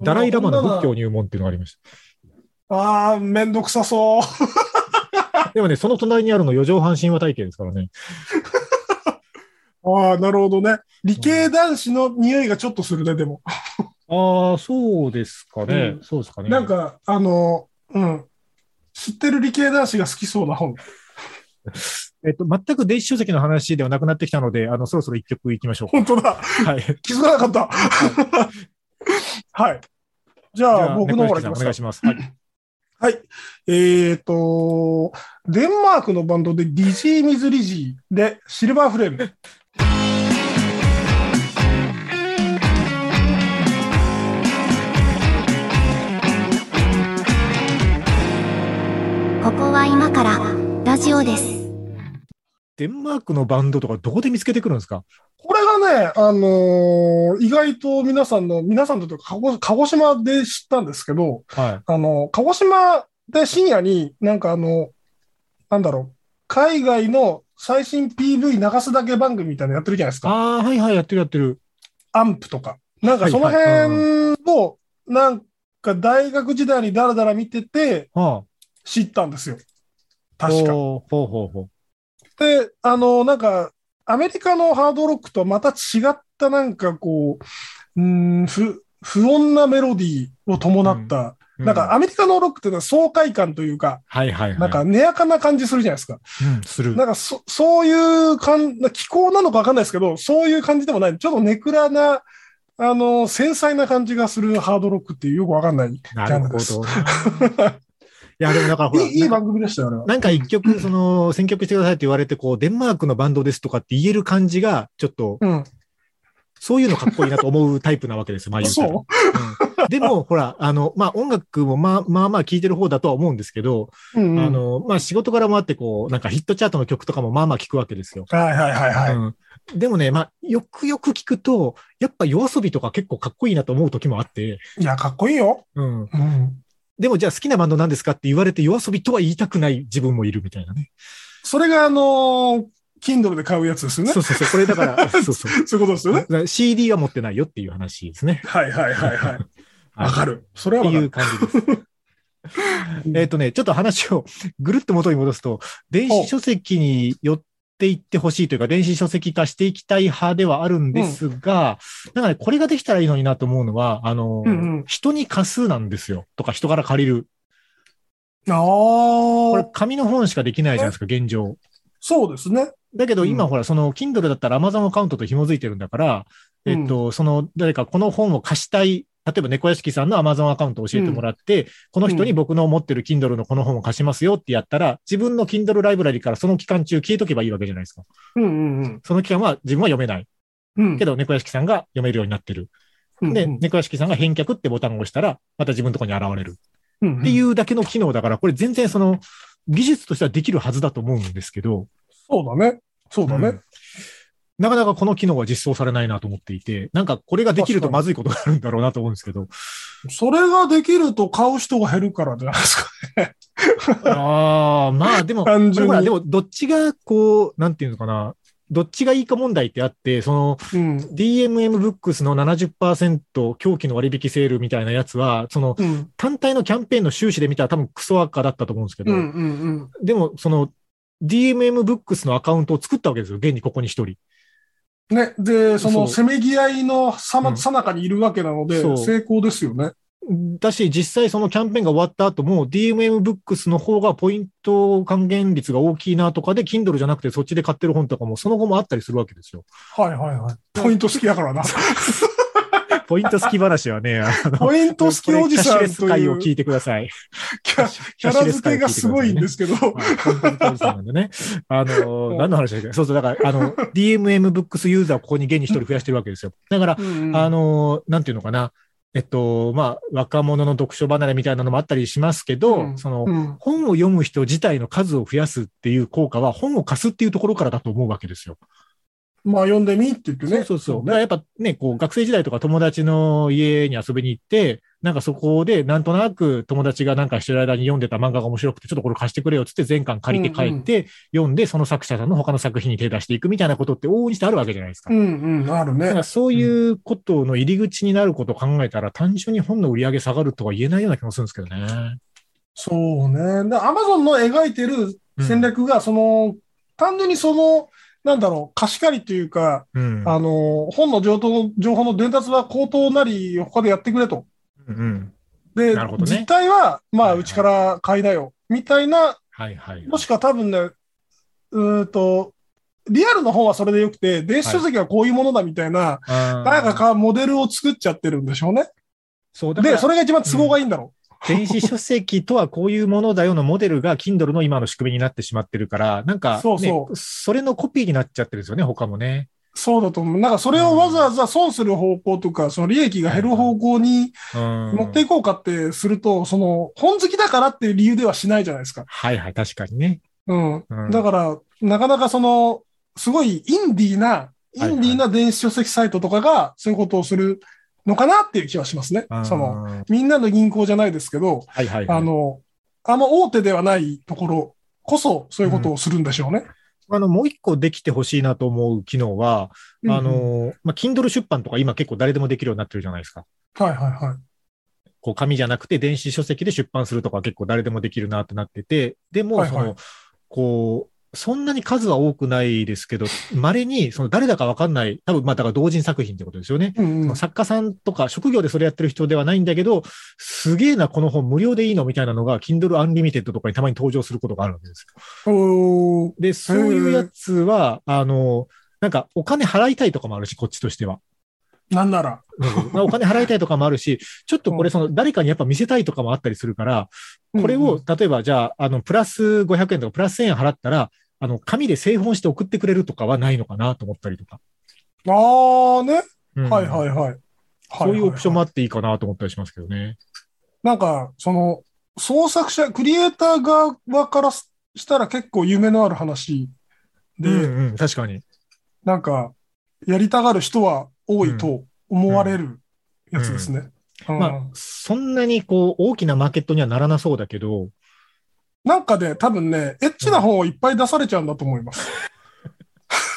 ダライラマの仏教入門っていうのがありましああ、めんどくさそう。た。でもね、その隣にあるの四畳半神話体系ですからね。ああ、なるほどね。理系男子の匂いがちょっとするね、でも。ああ、そうですかね。うんそうですかね。なんか、あの、うん。知ってる理系男子が好きそうな本。えっと、全く電子書籍の話ではなくなってきたので、あの、そろそろ一曲いきましょう本当だ。か。はい。気づかなかった。はい。じゃあ、じゃあ僕の方からお願いします。はい。はい。えっ、と、デンマークのバンドで Dizzy Mizz Lizzy で Silverflame。は今からラジオです。デンマークのバンドとかどこで見つけてくるんですか？これがね、あのー意外と皆さんの、皆さんというか鹿児、鹿児島で知ったんですけど、はい。あの、鹿児島で深夜になんかあの、なんだろう、海外の最新 PV 流すだけ番組みたいなのやってるじゃないですか。ああ、はいはい、やってるやってる。アンプとか。なんかその辺を、なんか大学時代にダラダラ見てては知ったんですよ。あ。確か。ほうほうほう。で、あの、なんか、アメリカのハードロックとはまた違ったなんかこう、うーん、不、不穏なメロディーを伴った、うなんか、アメリカのロックっていうのは爽快感というか、はいはいはい。なんか、寝やかな感じするじゃないですか。うん、する。なんかそ、そういう感、気候なのかわかんないですけど、そういう感じでもない。ちょっとネクラな、あの、繊細な感じがするハードロックっていうよくわかんないジャンルです。どな。い や、でもだからほら、いい番組でしたよ、あれは。なんか一曲、その、選曲してくださいって言われて、こう、デンマークのバンドですとかって言える感じが、ちょっと、うん。そういうのかっこいいなと思うタイプなわけですよ、まあ言うたらそうんでも、ほら、あの、まあ音楽もまあまあまあ聴いてる方だとは思うんですけど、う。うん、うん。あの、まあ仕事からもあって、こう、なんかヒットチャートの曲とかもまあまあ聞くわけですよ。はいはいはいはい。うんでもね、まあ、よくよく聞くと、やっぱ夜遊びとか結構かっこいいなと思う時もあって、いや、かっこいいよ。うん。うん。でもじゃあ好きなバンドなんですかって言われて夜遊びとは言いたくない自分もいるみたいなね。それが、あのー、Kindle で買うやつですよね。そうそうそう。これだから、そうそう。そういうことですよね。CD は持ってないよっていう話ですね。はいはいはいはい。はい わかる。それはっていわかる。う感じです。えっとね、ちょっと話をぐるっと元に戻すと、電子書籍に寄っていってほしいというか、電子書籍化していきたい派ではあるんですが、なんかね、これができたらいいのになと思うのは、あの、うんうん人に貸すなんですよ。とか、人から借りる。あこれあ、紙の本しかできないじゃないですか、現状。そうですね。だけど今うんほら、その Kindle だったら Amazon アカウントと紐づいてるんだから、えっと、その誰かこの本を貸したい、例えば猫屋敷さんの Amazon アカウントを教えてもらって、この人に僕の持ってる Kindle のこの本を貸しますよってやったら、自分の Kindle ライブラリからその期間中消えとけばいいわけじゃないですか。うんうんうん。その期間は自分は読めない。うん。けど猫屋敷さんが読めるようになってる。で、うんうん猫屋敷さんが返却ってボタンを押したら、また自分のところに現れる。うんうんっていうだけの機能だから、これ全然その技術としてはできるはずだと思うんですけど、そうだね。そうだね。うんなかなかこの機能は実装されないなと思っていて、なんかこれができるとまずいことがあるんだろうなと思うんですけど。それができると買う人が減るからじゃないですか。ああ、まあでも、単純にでもどっちがこう、なんていうのかな、どっちがいいか問題ってあって、そのうん。DMM ブックスの70%狂気の割引セールみたいなやつは、そのうん。単体のキャンペーンの収支で見たら多分クソ赤だったと思うんですけど、うん。うん。でもその DMM ブックスのアカウントを作ったわけですよ、現にここに一人。ね。で、その、そせめぎ合いのさま、うんさなかにいるわけなので成功ですよね。だし、実際そのキャンペーンが終わった後も、DMM ブックスの方がポイント還元率が大きいなとかで、Kindle じゃなくてそっちで買ってる本とかもその後もあったりするわけですよ。はいはいはい。ポイント好きだからな。ポイント好き話はね、あの、ポイント好きおじさんキャッシュレスという会を聞いてください。キャキャラ付けがすごいんですけど、はい本当におじさんなんでね。あの、何の話だっけ？そうそう、だから、あの、DMM ブックスユーザーをここに現に一人増やしてるわけですよ。だから、うんあの、なんていうのかな。えっと、まあ、若者の読書離れみたいなのもあったりしますけど、うんその、うん本を読む人自体の数を増やすっていう効果は、本を貸すっていうところからだと思うわけですよ。まあ読んでみって言ってね。そうそうそう。だからやっぱね、こう、学生時代とか友達の家に遊びに行って、なんかそこで、なんとなく友達がなんかしてる間に読んでた漫画が面白くて、ちょっとこれ貸してくれよっつって全巻借りて帰って、読んで、その作者さんの他の作品に手出していくみたいなことって往々にしてあるわけじゃないですか。うんうん、あるねだから。そういうことの入り口になることを考えたら、単純に本の売り上げ下がるとは言えないような気もするんですけどね。そうね。で、アマゾンの描いてる戦略が、その、単純にその、なんだろう、貸し借りというか、うん。あの、本の情報情報の伝達は口頭なり他でやってくれと。うんうん。で、ね実態は、まあ、はいはいうちから買いなよ。みたいな、はいはい。もしくは多分ね、うーんと、リアルの方はそれでよくて、電子書籍はこういうものだみたいな、あー誰かかモデルを作っちゃってるんでしょうね。そう、で、それが一番都合がいいんだろ電子書籍とはこういうものだよのモデルが Kindle の今の仕組みになってしまってるから、なんか、ね、そうそうそれのコピーになっちゃってるんですよね、他もね。う。そうだと思う。なんかそれをわざわざ損する方向とか、その利益が減る方向にうん。持っていこうかってすると、その本好きだからっていう理由ではしないじゃないですか。はいはい、確かにね。うん。うんだから、なかなかその、すごいインディーな、インディーな電子書籍サイトとかがそういうことをするのかなっていう気はしますね。その、の、みんなの銀行じゃないですけど、はいはい、はい。あの、あの大手ではないところこそそういうことをするんでしょうね。あの、もう一個できてほしいなと思う機能は、うんあ、の、まあ、Kindle 出版とか今結構誰でもできるようになってるじゃないですか。はいはいはい。こう紙じゃなくて電子書籍で出版するとか結構誰でもできるなってなってて、でも、はいはいその、こう、そんなに数は多くないですけど、稀に、その誰だかわかんない、多分まあだから同人作品ってことですよね。うんうん作家さんとか職業でそれやってる人ではないんだけど、すげえな、この本無料でいいのみたいなのが、Kindle Unlimited とかにたまに登場することがあるわけですで、そういうやつは、あの、なんかお金払いたいとかもあるし、こっちとしては。なんなら。まあお金払いたいとかもあるし、ちょっとこれその誰かにやっぱ見せたいとかもあったりするから、これうんを、例えばじゃあ、あの、プラス500円とかプラス1000円払ったら、あの、紙で製本して送ってくれるとかはないのかなと思ったりとか。ああね。うんはいはいはい。そういうオプションもはあっていいかなと思ったりしますけどね。なんか、その、創作者、クリエイター側からしたら結構夢のある話で、うんうん、確かに。なんか、やりたがる人は多いと思われるやつですね。うんまあ、そんなにこう、大きなマーケットにはならなそうだけど、なんかね、多分ね、エッチな本をいっぱい出されちゃうんだと思います。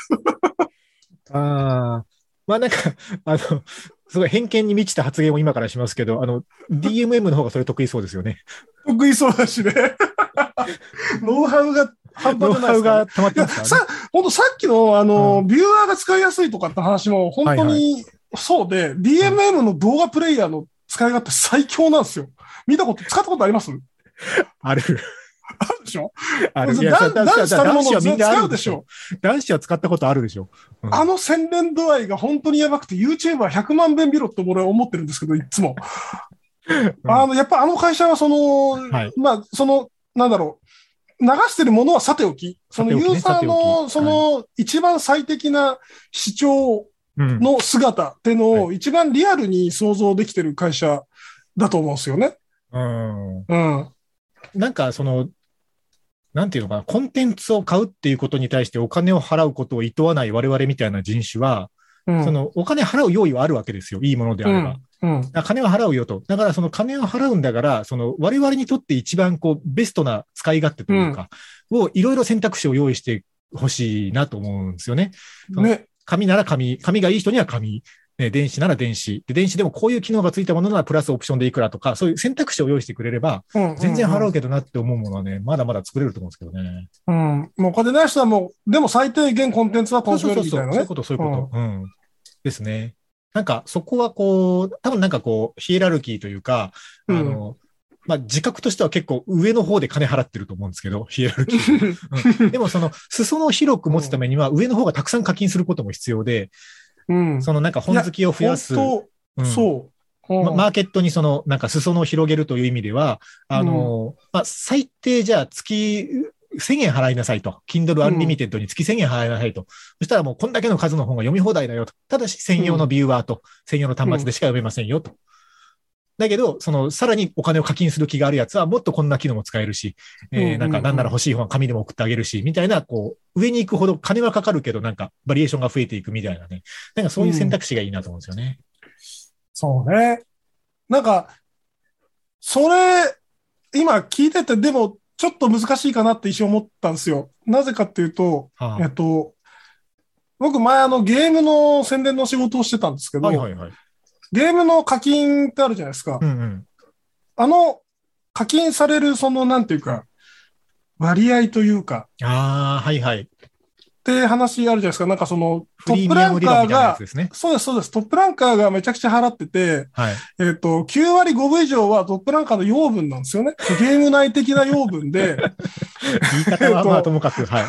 ああ、まあなんか、あの、すごい偏見に満ちた発言を今からしますけど、あの、DMM の方がそれ得意そうですよね。得意そうだしね。ノウハウが半端じゃないですか、ね。が溜まってますからね。さ、本当さっきの、あの、うビューアーが使いやすいとかって話も本当にそうで、DMM の動画プレイヤーの使い勝手最強なんですよ。見たこと、使ったことあります？ある。あるでしょ？ある。男子たるもはみんなあ使うでしょるでしょ？男子は使ったことあるでしょ。うんあの洗練度合いが本当にやばくて、YouTuber100 万遍見ろって俺は思ってるんですけど、いつも。あの、やっぱあの会社はその、はいまあ、その、なんだろう、流してるものはさておき、そのユーザーの、きその、一番最適な視聴うんの姿っていうのをは一番リアルに想像できてる会社だと思うんですよね。うんうん。なんか、その、なんていうのかな、コンテンツを買うっていうことに対してお金を払うことを厭わない我々みたいな人種は、うんそのお金払う用意はあるわけですよ。いいものであれば。うん。金は払うよと。だからその金を払うんだから、その我々にとって一番こうベストな使い勝手というか、をいろいろ選択肢を用意してほしいなと思うんですよね。ね。紙なら紙、紙がいい人には紙、ね、電子なら電子。で、電子でもこういう機能がついたものならプラスオプションでいくらとか、そういう選択肢を用意してくれれば、うん全然払うけどなって思うものはね、まだまだ作れると思うんですけどね。うん。もうお金ない人はもう、でも最低限コンテンツはそう楽しそうそうそう。めるみたいなね。そういうこと、そういうこと。うん。ですね。なんか、そこはこう、多分なんかこう、ヒエラルキーというか、あの、まあ、自覚としては結構上の方で金払ってると思うんですけど、ヒエラルキー。うんでもその、裾野を広く持つためには、上の方がたくさん課金することも必要で、うん。そのなんか本好きを増やす。本うん当そう。うんまマーケットにその、なんか裾野を広げるという意味では、あの、まあ、最低じゃあ月1000円払いなさいと。Kindle Unlimited に月1000円払いなさいと。そしたらもうこんだけの数の本が読み放題だよと。ただし専用のビューワーと、専用の端末でしか読めませんよと。だけど、その、さらにお金を課金する気があるやつは、もっとこんな機能も使えるし、うんうんうんえーなんか、なんなら欲しい本は紙でも送ってあげるし、みたいな、こう、上に行くほど金はかかるけど、なんか、バリエーションが増えていくみたいなね。なんかそういう選択肢がいいなと思うんですよね。そうね。なんか、それ、今聞いてて、でも、ちょっと難しいかなって一瞬思ったんですよ。なぜかっていうと、はえっと、僕前あのゲームの宣伝の仕事をしてたんですけあ、ど、はいはいはい。ゲームの課金ってあるじゃないですか。うんうん。あの、課金されるその、なんていうか、割合というか、ああ、はいはい。って話あるじゃないですか。なんかその、トップランカーがね。そうです、そうです。トップランカーがめちゃくちゃ払ってて、はい。えっ、と、9割5分以上はトップランカーの養分なんですよね。ゲーム内的な養分で、言い方はまあともかく、はい。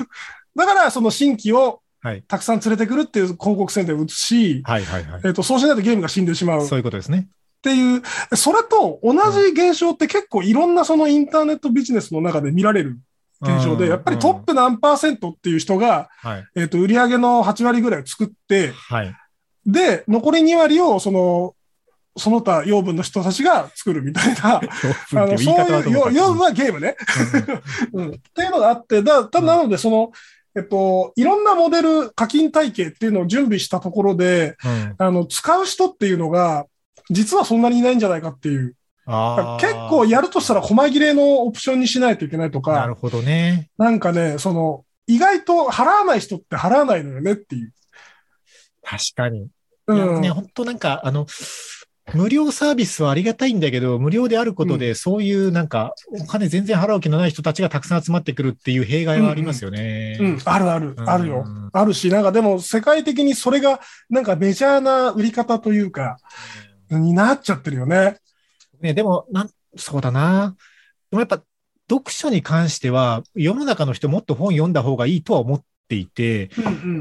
だからその新規をはい。たくさん連れてくるっていう広告宣伝を打つし、はいはいはい。えっ、と、そうしないとゲームが死んでしまうっそういうことですね。ていう、それと同じ現象って結構いろんなそのインターネットビジネスの中で見られる現象で、うんやっぱりトップ何パーセントっていう人が、はい。えっ、と、売り上げの8割ぐらいを作って、はい。で、残り2割をその、その他養分の人たちが作るみたいな、あの、そう言いう、養分はゲームね。うん。っていうのがあって、だ、ただなので、その、えっと、いろんなモデル、課金体系っていうのを準備したところで、うんうんあの、使う人っていうのが、実はそんなにいないんじゃないかっていう。結構やるとしたら細切れのオプションにしないといけないとか、なるほどね。なんかね、その、意外と払わない人って払わないのよねっていう。確かに。うん。ね、本当なんか、あの、無料サービスはありがたいんだけど、無料であることで、そういうなんか、お金全然払う気のない人たちがたくさん集まってくるっていう弊害はありますよね。うん、あるある、うんあるよ。あるし、なんかでも世界的にそれがなんかメジャーな売り方というか、になっちゃってるよね。ね、でも、なん、そうだな。でもやっぱ、読書に関しては、世の中の人もっと本読んだ方がいいとは思っていて、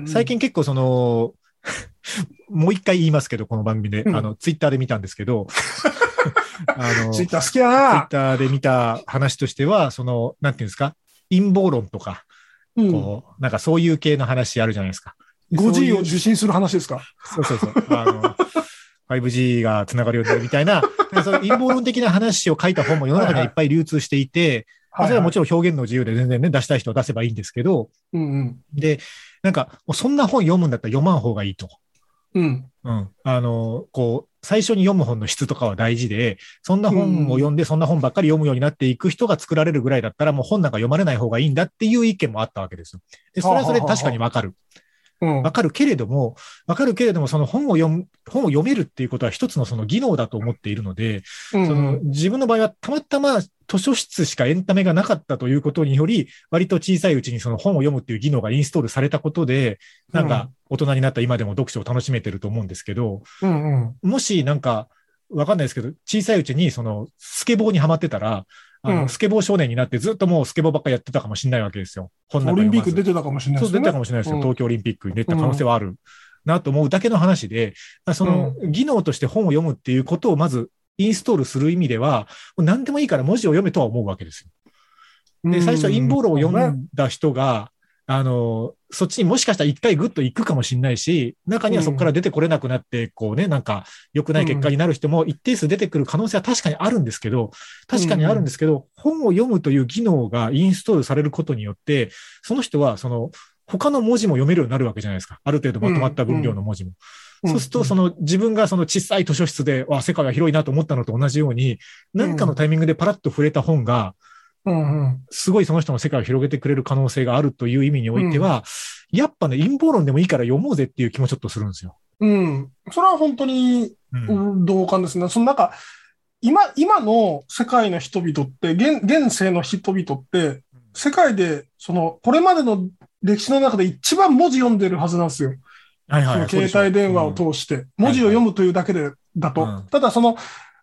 最近結構その、もう一回言いますけど、この番組で、うんあの、ツイッターで見たんですけど、あの、ツイッツイッター好きだな。ターで見た話としては、その、なんていうんですか、陰謀論とか、うん。こう、なんかそういう系の話あるじゃないですか。5G を受信する話ですか？そうそうそう。あの、5G が繋がるようになるみたいな、その陰謀論的な話を書いた本も世の中にはいっぱい流通していて、まあそれはもちろん表現の自由で全然ね、出したい人は出せばいいんですけど、ろん。うんで、なんか、そんな本読むんだったら読まん方がいいと。うん。うん。うん。あの、こう、最初に読む本の質とかは大事で、そんな本を読んで、そんな本ばっかり読むようになっていく人が作られるぐらいだったら、もう本なんか読まれない方がいいんだっていう意見もあったわけですよ。で、それはそれで確かにわかる。うんわかるけれども、わかるけれども、その本を読む、本を読めるっていうことは一つのその技能だと思っているので、うん。その自分の場合はたまたま図書室しかエンタメがなかったということにより、割と小さいうちにその本を読むっていう技能がインストールされたことで、なんか大人になった今でも読書を楽しめてると思うんですけど。もしなんか、わかんないですけど、小さいうちにそのスケボーにはまってたら、あの、うんスケボー少年になってずっともうスケボーばっかやってたかもしれないわけですよ。本オリンピック出てたかもしれないそう、出ですよね。たかもしれないですよ。うん東京オリンピックに出た可能性はあるなと思うだけの話で、まあその技能として本を読むっていうことをまずインストールする意味では、何でもいいから文字を読めとは思うわけですよ。で、最初陰謀論を読んだ人が、あの、そっちにもしかしたら一回グッと行くかもしれないし、中にはそこから出てこれなくなって、こうね、なんか良くない結果になる人も一定数出てくる可能性は確かにあるんですけど、確かにあるんですけど、本を読むという技能がインストールされることによって、その人はその、他の文字も読めるようになるわけじゃないですか。ある程度まとまった分量の文字も。そうすると、その自分がその小さい図書室で、わ、世界が広いなと思ったのと同じように、何かのタイミングでパラッと触れた本が、うんうん。すごいその人の世界を広げてくれる可能性があるという意味においては、やっぱね、陰謀論でもいいから読もうぜっていう気もちょっとするんですよ。うん。それは本当にうんうん同感ですね。そのなんか、今、今の世界の人々って、現、現世の人々って、世界で、その、これまでの歴史の中で一番文字読んでるはずなんですよ。はいはい。携帯電話を通して、文字を読むというだけで、だと。うんただその、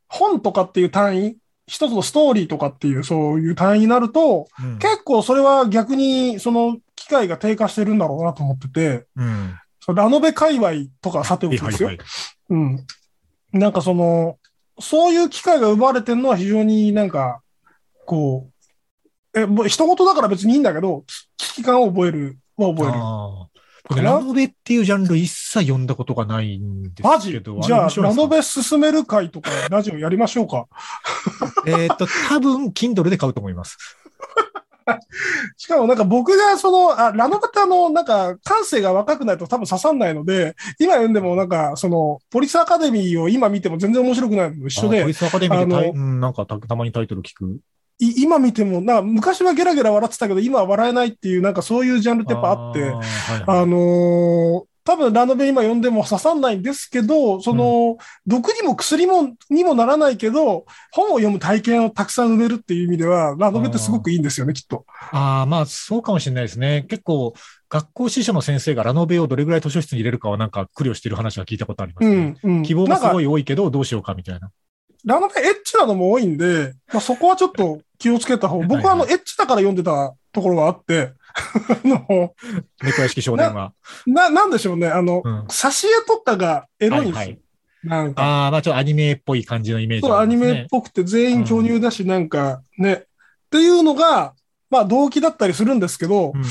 本とかっていう単位、一つのストーリーとかっていう、そういう単位になると、うん結構それは逆に、その、機会が低下してるんだろうなと思ってて、うん。ラノベ界隈とかさておきですよ。はいはいうん。なんかその、そういう機会が奪われてるのは非常になんか、こう、え、もう人事だから別にいいんだけど、危機感を覚える、は覚える。ラノベっていうジャンル一切読んだことがないんですマジ？けど。じゃあ、ラノベベ進める会とかラジオやりましょうか。えーっと、多分、Kindle で買うと思います。しかもなんか僕がその、あ、ラノベってあの、なんか感性が若くないと多分刺さんないので、今読んでもなんかその、ポリスアカデミーを今見ても全然面白くないのと一緒であポリ、スアカデミーでうん、なんかたたまにタイトル聞く。い今見ても、な昔はゲラゲラ笑ってたけど、今は笑えないっていう、なんかそういうジャンルってやっぱあって、ーはいはいあのー多分ラノベ今読んでも刺さんないんですけど、その、毒にも薬も、にもならないけど、本を読む体験をたくさん埋めるっていう意味では、ラノベってすごくいいんですよね、きっと。ああ、まあ、そうかもしれないですね。結構、学校司書の先生がラノベをどれぐらい図書室に入れるかはなんか苦慮してる話は聞いたことありますね。うん、うん。希望がすごい。い多いけど、どうしようかみたいな。ラノベエッチなのも多いんで、まあ、そこはちょっと気をつけた方。僕はあの、エッチだから読んでたところがあって、あの、猫屋敷少年は。な、なんでしょうね、あの、うん挿絵とかがエロいんですよ。はいはいなんか。ああ、まあちょっとアニメっぽい感じのイメージそう、アニメっぽくて全員巨乳だし、なんかね、っていうのが、まあ動機だったりするんですけど、うん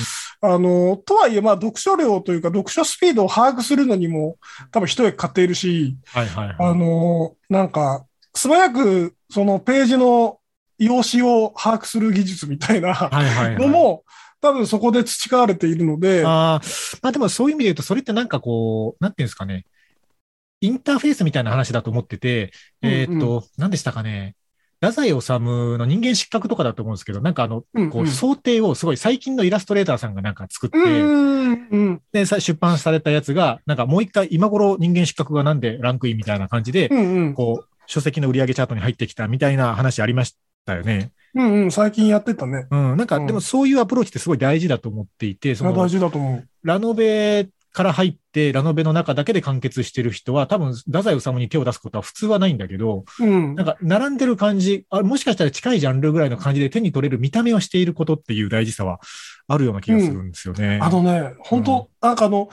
あの、とはいえ、まあ読書量というか読書スピードを把握するのにも多分一役買っているし、はいはいはい。あの、なんか、素早くそのページの用紙を把握する技術みたいな。のも、多分そこで培われているので、ああ、まあでもそういう意味で言うと、それってなんかこう、なんていうんですかね。インターフェースみたいな話だと思ってて、えーっと、何でしたかね。太宰治の人間失格とかだと思うんですけど、なんかあの、こう、うんうん想定をすごい最近のイラストレーターさんがなんか作って、うん、うん、で、さ出版されたやつが、なんかもう一回今頃人間失格がなんでランクインみたいな感じでう、ん、うん、こう、書籍の売り上げチャートに入ってきたみたいな話ありましたよね。うん、うん、最近やってたね。うん。なんか、うんでもそういうアプローチってすごい大事だと思っていて、その大、事だと思う。ラノベから入って、ラノベの中だけで完結してる人は、多分、太宰治に手を出すことは普通はないんだけど、うんなん。か、並んでる感じ、あもしかしたら近いジャンルぐらいの感じで手に取れる見た目をしていることっていう大事さはあるような気がするんですよね。あのね、本当、なんかあの、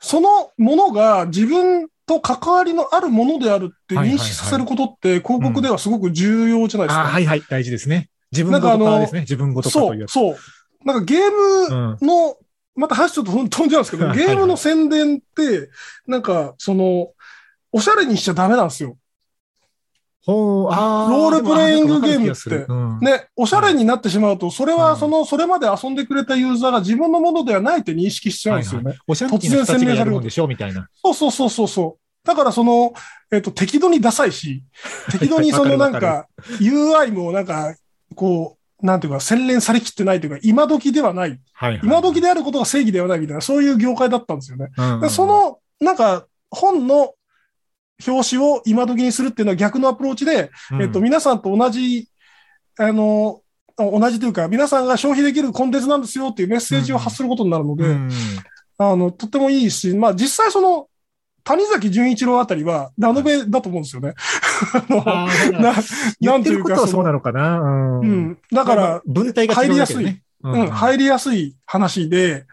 そのものが自分と関わりのあるものであるって認識させることって、広告ではすごく重要じゃないですか。あはいはい、大事ですね。自分ごと化ですね。自分ごと化そう、というやつ。そう。なんかゲームうん。の、また話ちょっと飛んじゃうんですけど、はいゲームの宣伝って、なんか、その、おしゃれにしちゃダメなんですよ。ロールプレイングゲームってうんね、おしゃれになってしまうと、それうんはその、それまで遊んでくれたユーザーが自分のものではないって認識しちゃうんですよね。おしゃれな人たちがやるもんでしょみたいな。そうそうそうそうそう。だからその、えっ、と、適度にダサいし、適度にそのなんわか UI もなんか、こう、なんていうか、洗練されきってないというか、今時ではない。はい、はい。今時であることが正義ではないみたいな、そういう業界だったんですよね。うんでそ、の、なんか、本の表紙を今時にするっていうのは逆のアプローチで、うんえっと、皆さんと同じ、あの、同じというか、皆さんが消費できるコンテンツなんですよっていうメッセージを発することになるので、うんあの、とってもいいし、まあ実際その、谷崎潤一郎あたりはラノベだと思うんですよね。あな言ってなんていうか、ることはそうなその、のかな。うん。うん。だから、文体が違うだけでね。うん、入りやすい話で、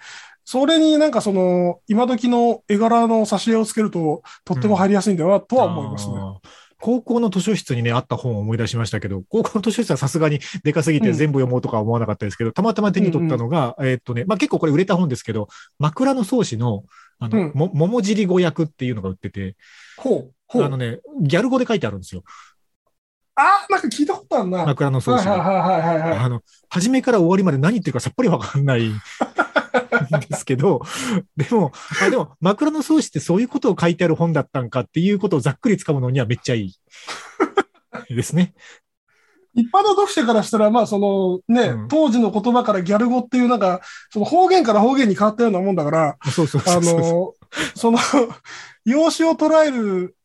それになんかその、今時の絵柄の挿絵をつけると、とっても入りやすいんだなとは思いますね。高校の図書室にね、あった本を思い出しましたけど、高校の図書室はさすがにでかすぎて全部読もうとか思わなかったですけど、たまたま手に取ったのが、えーっとね、まあ結構これ売れた本ですけど、枕草子の、あの、うんも、桃尻語訳っていうのが売ってて、ほう、ほう。あのね、ギャル語で書いてあるんですよ。あーなんか聞いたことあるな。はい枕草子が。はいはいはいはいはい。あの、初めから終わりまで何言ってるかさっぱりわかんないんですけど、でも、あでも、枕草子ってそういうことを書いてある本だったんかっていうことをざっくり掴むのにはめっちゃいい。ですね。一般の読者からしたら、まあ、そのね、うん当時の言葉からギャル語っていう、なんか、その方言から方言に変わったようなもんだから、そうそうそうあそう。の、その、用紙を捉える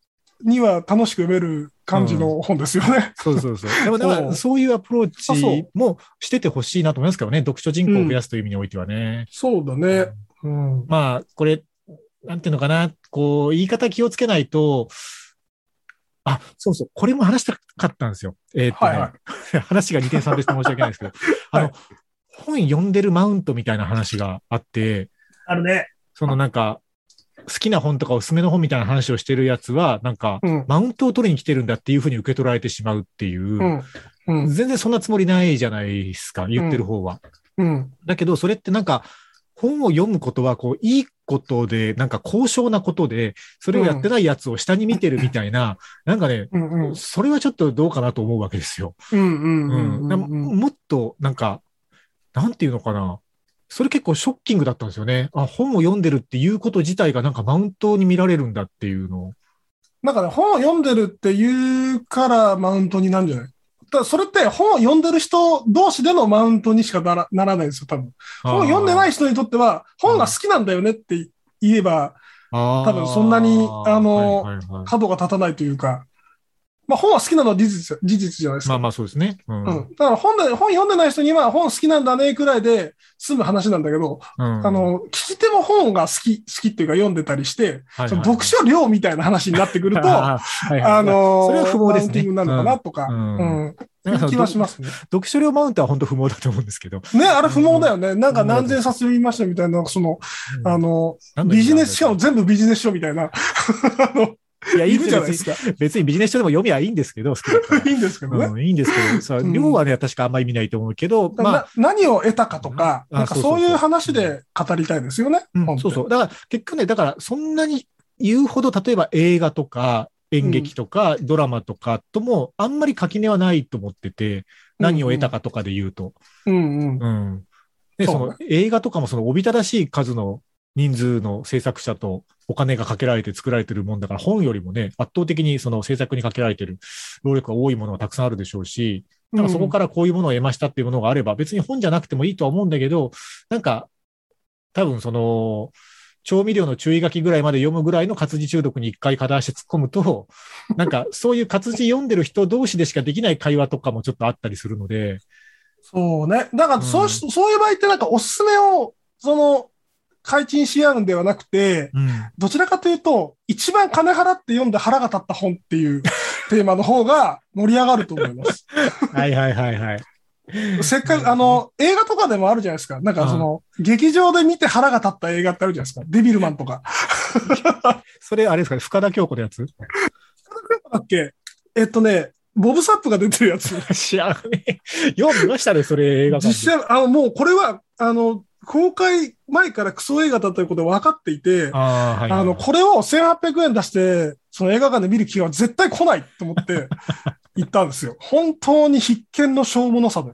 には楽しく読める感じの本ですよね。そうそうそう。でも、だから、うんそういうアプローチもしててほしいなと思いますけどね。読書人口を増やすという意味においてはね。そうだね。うん。まあ、これ、なんていうのかな。こう、言い方気をつけないと、あ、そうそう。これも話したかったんですよ。えーっとね、はいは 話が2点3でして申し訳ないですけど、あの、本読んでるマウントみたいな話があって、あるね。そのなんか、好きな本とかおすすめの本みたいな話をしてるやつは、なんか、うん。マウントを取りに来てるんだっていうふうに受け取られてしまうっていう、うん。うん。全然そんなつもりないじゃないですか、言ってる方は。うん。だけど、それってなんか、本を読むことは、こう、いいことで、なんか高尚なことで、それをやってないやつを下に見てるみたいな、なんかね、うん。うん。それはちょっとどうかなと思うわけですよ。もっと、なんか、なんていうのかな。それ結構ショッキングだったんですよね。あ、本を読んでるっていうこと自体がなんかマウントに見られるんだっていうのを。なんかね、本を読んでるっていうからマウントになるんじゃない？だそれって本を読んでる人同士でのマウントにしかならならないんですよ、多分。本を読んでないい人にとっては、本が好きなんだよねって言えば、多多分そんなにあの角が立たないというか、まあ本は好きなのは事実、事実じゃないですか。まあまあそうですね。うん。うん。だから本で、本読んでない人には本好きなんだねくらいで済む話なんだけど、うんあ、の、聞き手も本が好き、好きっていうか読んでたりして、はいはいその読書量みたいな話になってくると、あ あはいはいのー、それは不毛ですねマウンティンなるのかなとか、ううんうん気はしますね。読書量マウントは本当不毛だと思うんですけど。ね、あれ不毛だよね。なんか何千冊読みましたみたいな、その、あの、ビジネス、しかも全部ビジネス書みたいな、あの、いや、いいじゃないですか。別にビジネス書でも読みはいいんですけど、いいんですけどね。うん、いいんですけど、さ、うん量はね、確かあんまり見ないと思うけど、まあ、な何を得たかとか、うんなんかあそういう話で語りたいですよね。そうそう。だから、結局ね、だから、そんなに言うほど、例えば映画とか、演劇とか、ドラマとかとも、あんまり垣根はないと思ってて、何を得たかとかで言うと。うんうん。うん。で、そうその映画とかもそのおびただしい数の人数の制作者とお金がかけられて作られてるもんだから、本よりもね、圧倒的にその制作にかけられてる労力が多いものがたくさんあるでしょうし、なんかそこからこういうものを得ましたっていうものがあれば、別に本じゃなくてもいいとは思うんだけど、なんか、多分その、調味料の注意書きぐらいまで読むぐらいの活字中毒に一回片足突っ込むと、なんかそういう活字読んでる人同士でしかできない会話とかもちょっとあったりするので、そうね。だから、そうし、そういう場合ってなんかおすすめを、その、開陳し合うんではなくて、うん。どちらかというと、一番金払って読んで腹が立った本っていう テーマの方が盛り上がると思います。はいはいはいはい。せっかく、あの、映画とかでもあるじゃないですか。なんかその、劇場で見て腹が立った映画ってあるじゃないですか。デビルマンとか。それあれですかね、深田恭子のやつ？だっけ？えっとね、ボブサップが出てるやつ。知らねえ。よう見ましたね、それ映画実際、あの、もうこれは、あの、公開前からクソ映画だということで分かっていて、ああ、はい、はい。あの、これを1800円出して、その映画館で見る気が絶対来ないと思って 行ったんですよ。本当に必見のしょうものさで。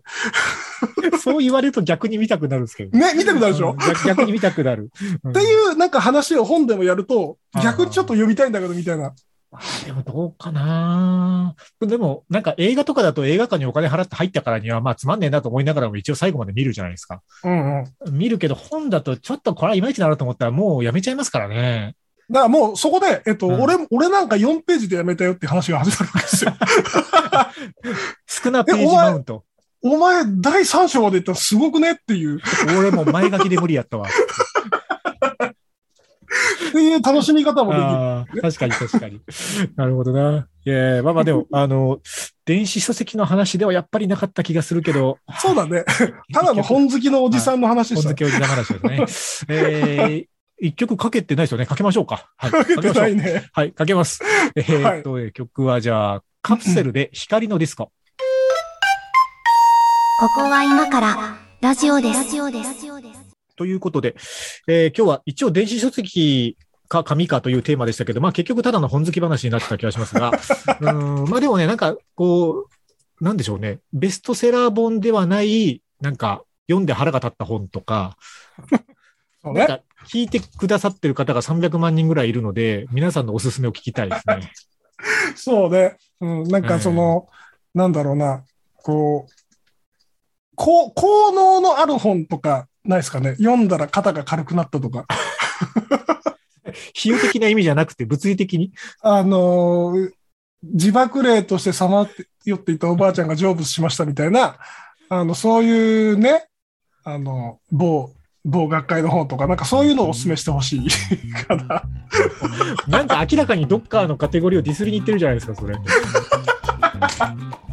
そう言われると逆に見たくなるんですけど。ね、見たくなるでしょ、うん逆逆に見たくなる。っ っていうなんか話を本でもやると逆にちょっと読みたいんだけどみたいな。でもどうかなでも、なんか映画とかだと映画館にお金払って入ったからには、まあつまんねえなと思いながらも一応最後まで見るじゃないですか。うんうん。見るけど本だとちょっとこれはいまいちだなと思ったらもうやめちゃいますからね。だからもうそこで、えっと、うん俺、俺なんか4ページでやめたよって話が始まるわけですよ。少なページマウント。お前、第3章まで行ったらすごくねっていう、俺もう前書きで無理やったわ。っていう楽しみ方もできる。ああ、確かに確かに。なるほどな。いやまあまあでも、あの、電子書籍の話ではやっぱりなかった気がするけど、そうだね。ただの本好きのおじさんの話でした。本好きおじさん話ですね。えー一曲かけてないですよね。かけましょうか。はい。かけてないね。はい、かけます。えーっと、えー曲はじゃあ、カプセルで光のディスコ。ここは今からラジオです。ラジオです。ということで、えー今日は一応電子書籍か紙かというテーマでしたけど、まあ結局ただの本好き話になってた気がしますが、うーんまあでもね、なんかこう、なんでしょうね、ベストセラー本ではない、なんか読んで腹が立った本とか。なんか聞いてくださってる方が300万人ぐらいいるので、皆さんのおすすめを聞きたいですね。そうね。うん、なんかその、なんだろうな、こう、こう、効能のある本とかないですかね。読んだら肩が軽くなったとか。費用的な意味じゃなくて物理的に？あのー自爆霊としてさまってよっていたおばあちゃんが成仏しましたみたいな、あの、そういうね、あの、某、某学会の本とか、なんかそういうのをお勧めしてほしいかな。なんか明らかにどっかのカテゴリーをディスりに行ってるじゃないですか、それ。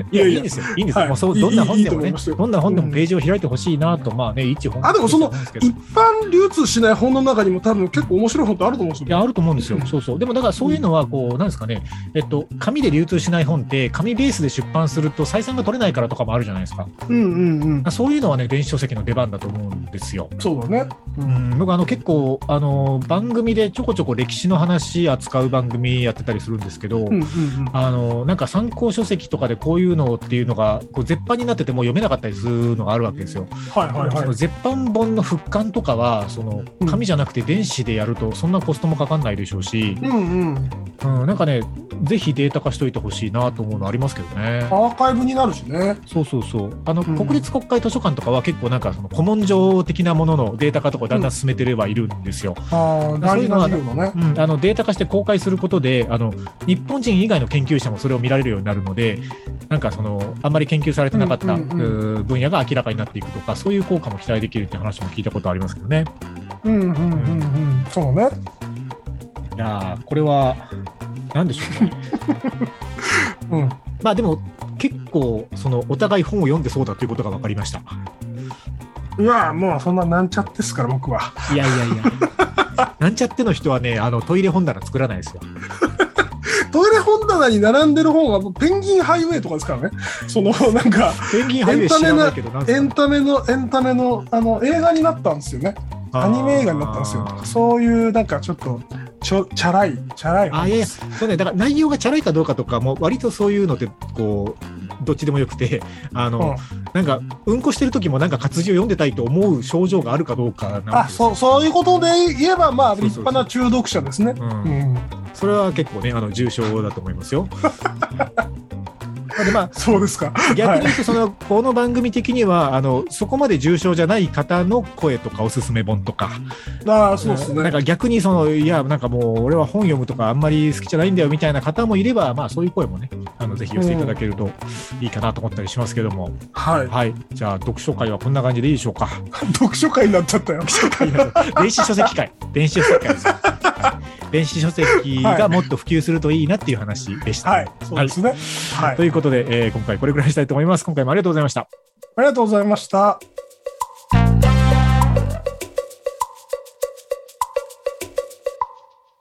いや、いいんですよ。いいんですよ。はいもうどんな本でもねどんな本でもページを開いてほしいなと、まあね、一本。あでもその一般流通しない本の中にも多分結構面白い本ってあると思うんですよ。いや、あると思うんですよ。そうそう。でもだからそういうのは、こう、なんですかね、えっと、紙で流通しない本って、紙ベースで出版すると採算が取れないからとかもあるじゃないですか。うんうんうん。そういうのはね、電子書籍の出番だと思うんですよ。そうだね。ううんん、僕あの結構あの番組でちょこちょこ歴史の話扱う番組やってたりするんですけど、うんうんうん。あのなんか参考書籍とかでこういうのっていうのがこう絶版になってても読めなかったりするのがあるわけですよ。はいはいそのはい。絶版本の復刊とかはそのうん紙じゃなくて電子でやるとそんなコストもかかんないでしょうし、うんうん。うん、なんかねぜひデータ化しといてほしいなと思うのありますけどね。アーカイブになるしね。そうそうそう。あの、うん国立国会図書館とかは結構なんかその古文書的なもののデータ化とかをだんだん進めてればいるんですよ。ああ、大事な授業のね。うん、あのデータ化して公開することであの日本人以外の研究者もそれを見られるようになるのでなんかそのあんまり研究されてなかった、分野が明らかになっていくとかそういう効果も期待できるって話も聞いたことありますけどね。うんうんうんうん。そうね。いやーこれは何でしょうね。うん。まあでも結構そのお互い本を読んでそうだということが分かりました。いや、もうそんななんちゃってっすから、僕は。いやいやいや。なんちゃっての人はねあのトイレ本棚作らないですよ。本棚に並んでる本はペンギンハイウェイとかですからね。その、なんか、ペンギンハイウェイ知らないけどなんすか？エンタメの、エンタメの、あの、映画になったんですよね。アニメ映画になったんですよ。そういう、なんかちょっと、ちょ、チャラい、チャラい本あいやいや、そうね、だから内容がチャラいかどうかとかも、割とそういうのって、こう、どっちでもよくて、あの、なんか、うんこしてる時もなんか活字を読んでたいと思う症状があるかどうかあ、そう、そういうことで言えば、まあ、立派な中毒者ですね。うん。うん。それは結構ね、あの、重症だと思いますよ。でまあ、そうですか。逆に言うと、その、この番組的には、あの、そこまで重症じゃない方の声とかおすすめ本とか、ああ、そうですね。なんか逆にその、いや、なんかもう、俺は本読むとかあんまり好きじゃないんだよみたいな方もいれば、まあそういう声もね、あの、ぜひ寄せていただけるといいかなと思ったりしますけども。はい。はい。じゃあ、読書会はこんな感じでいいでしょうか。読書会になっちゃったよ。電子書籍会。電子書籍会です。電子書籍がもっと普及するといいなっていう話でした。はい。そうですね。はい。ということで、えー今回これぐらいにしたいと思います。今回もありがとうございました。ありがとうございました。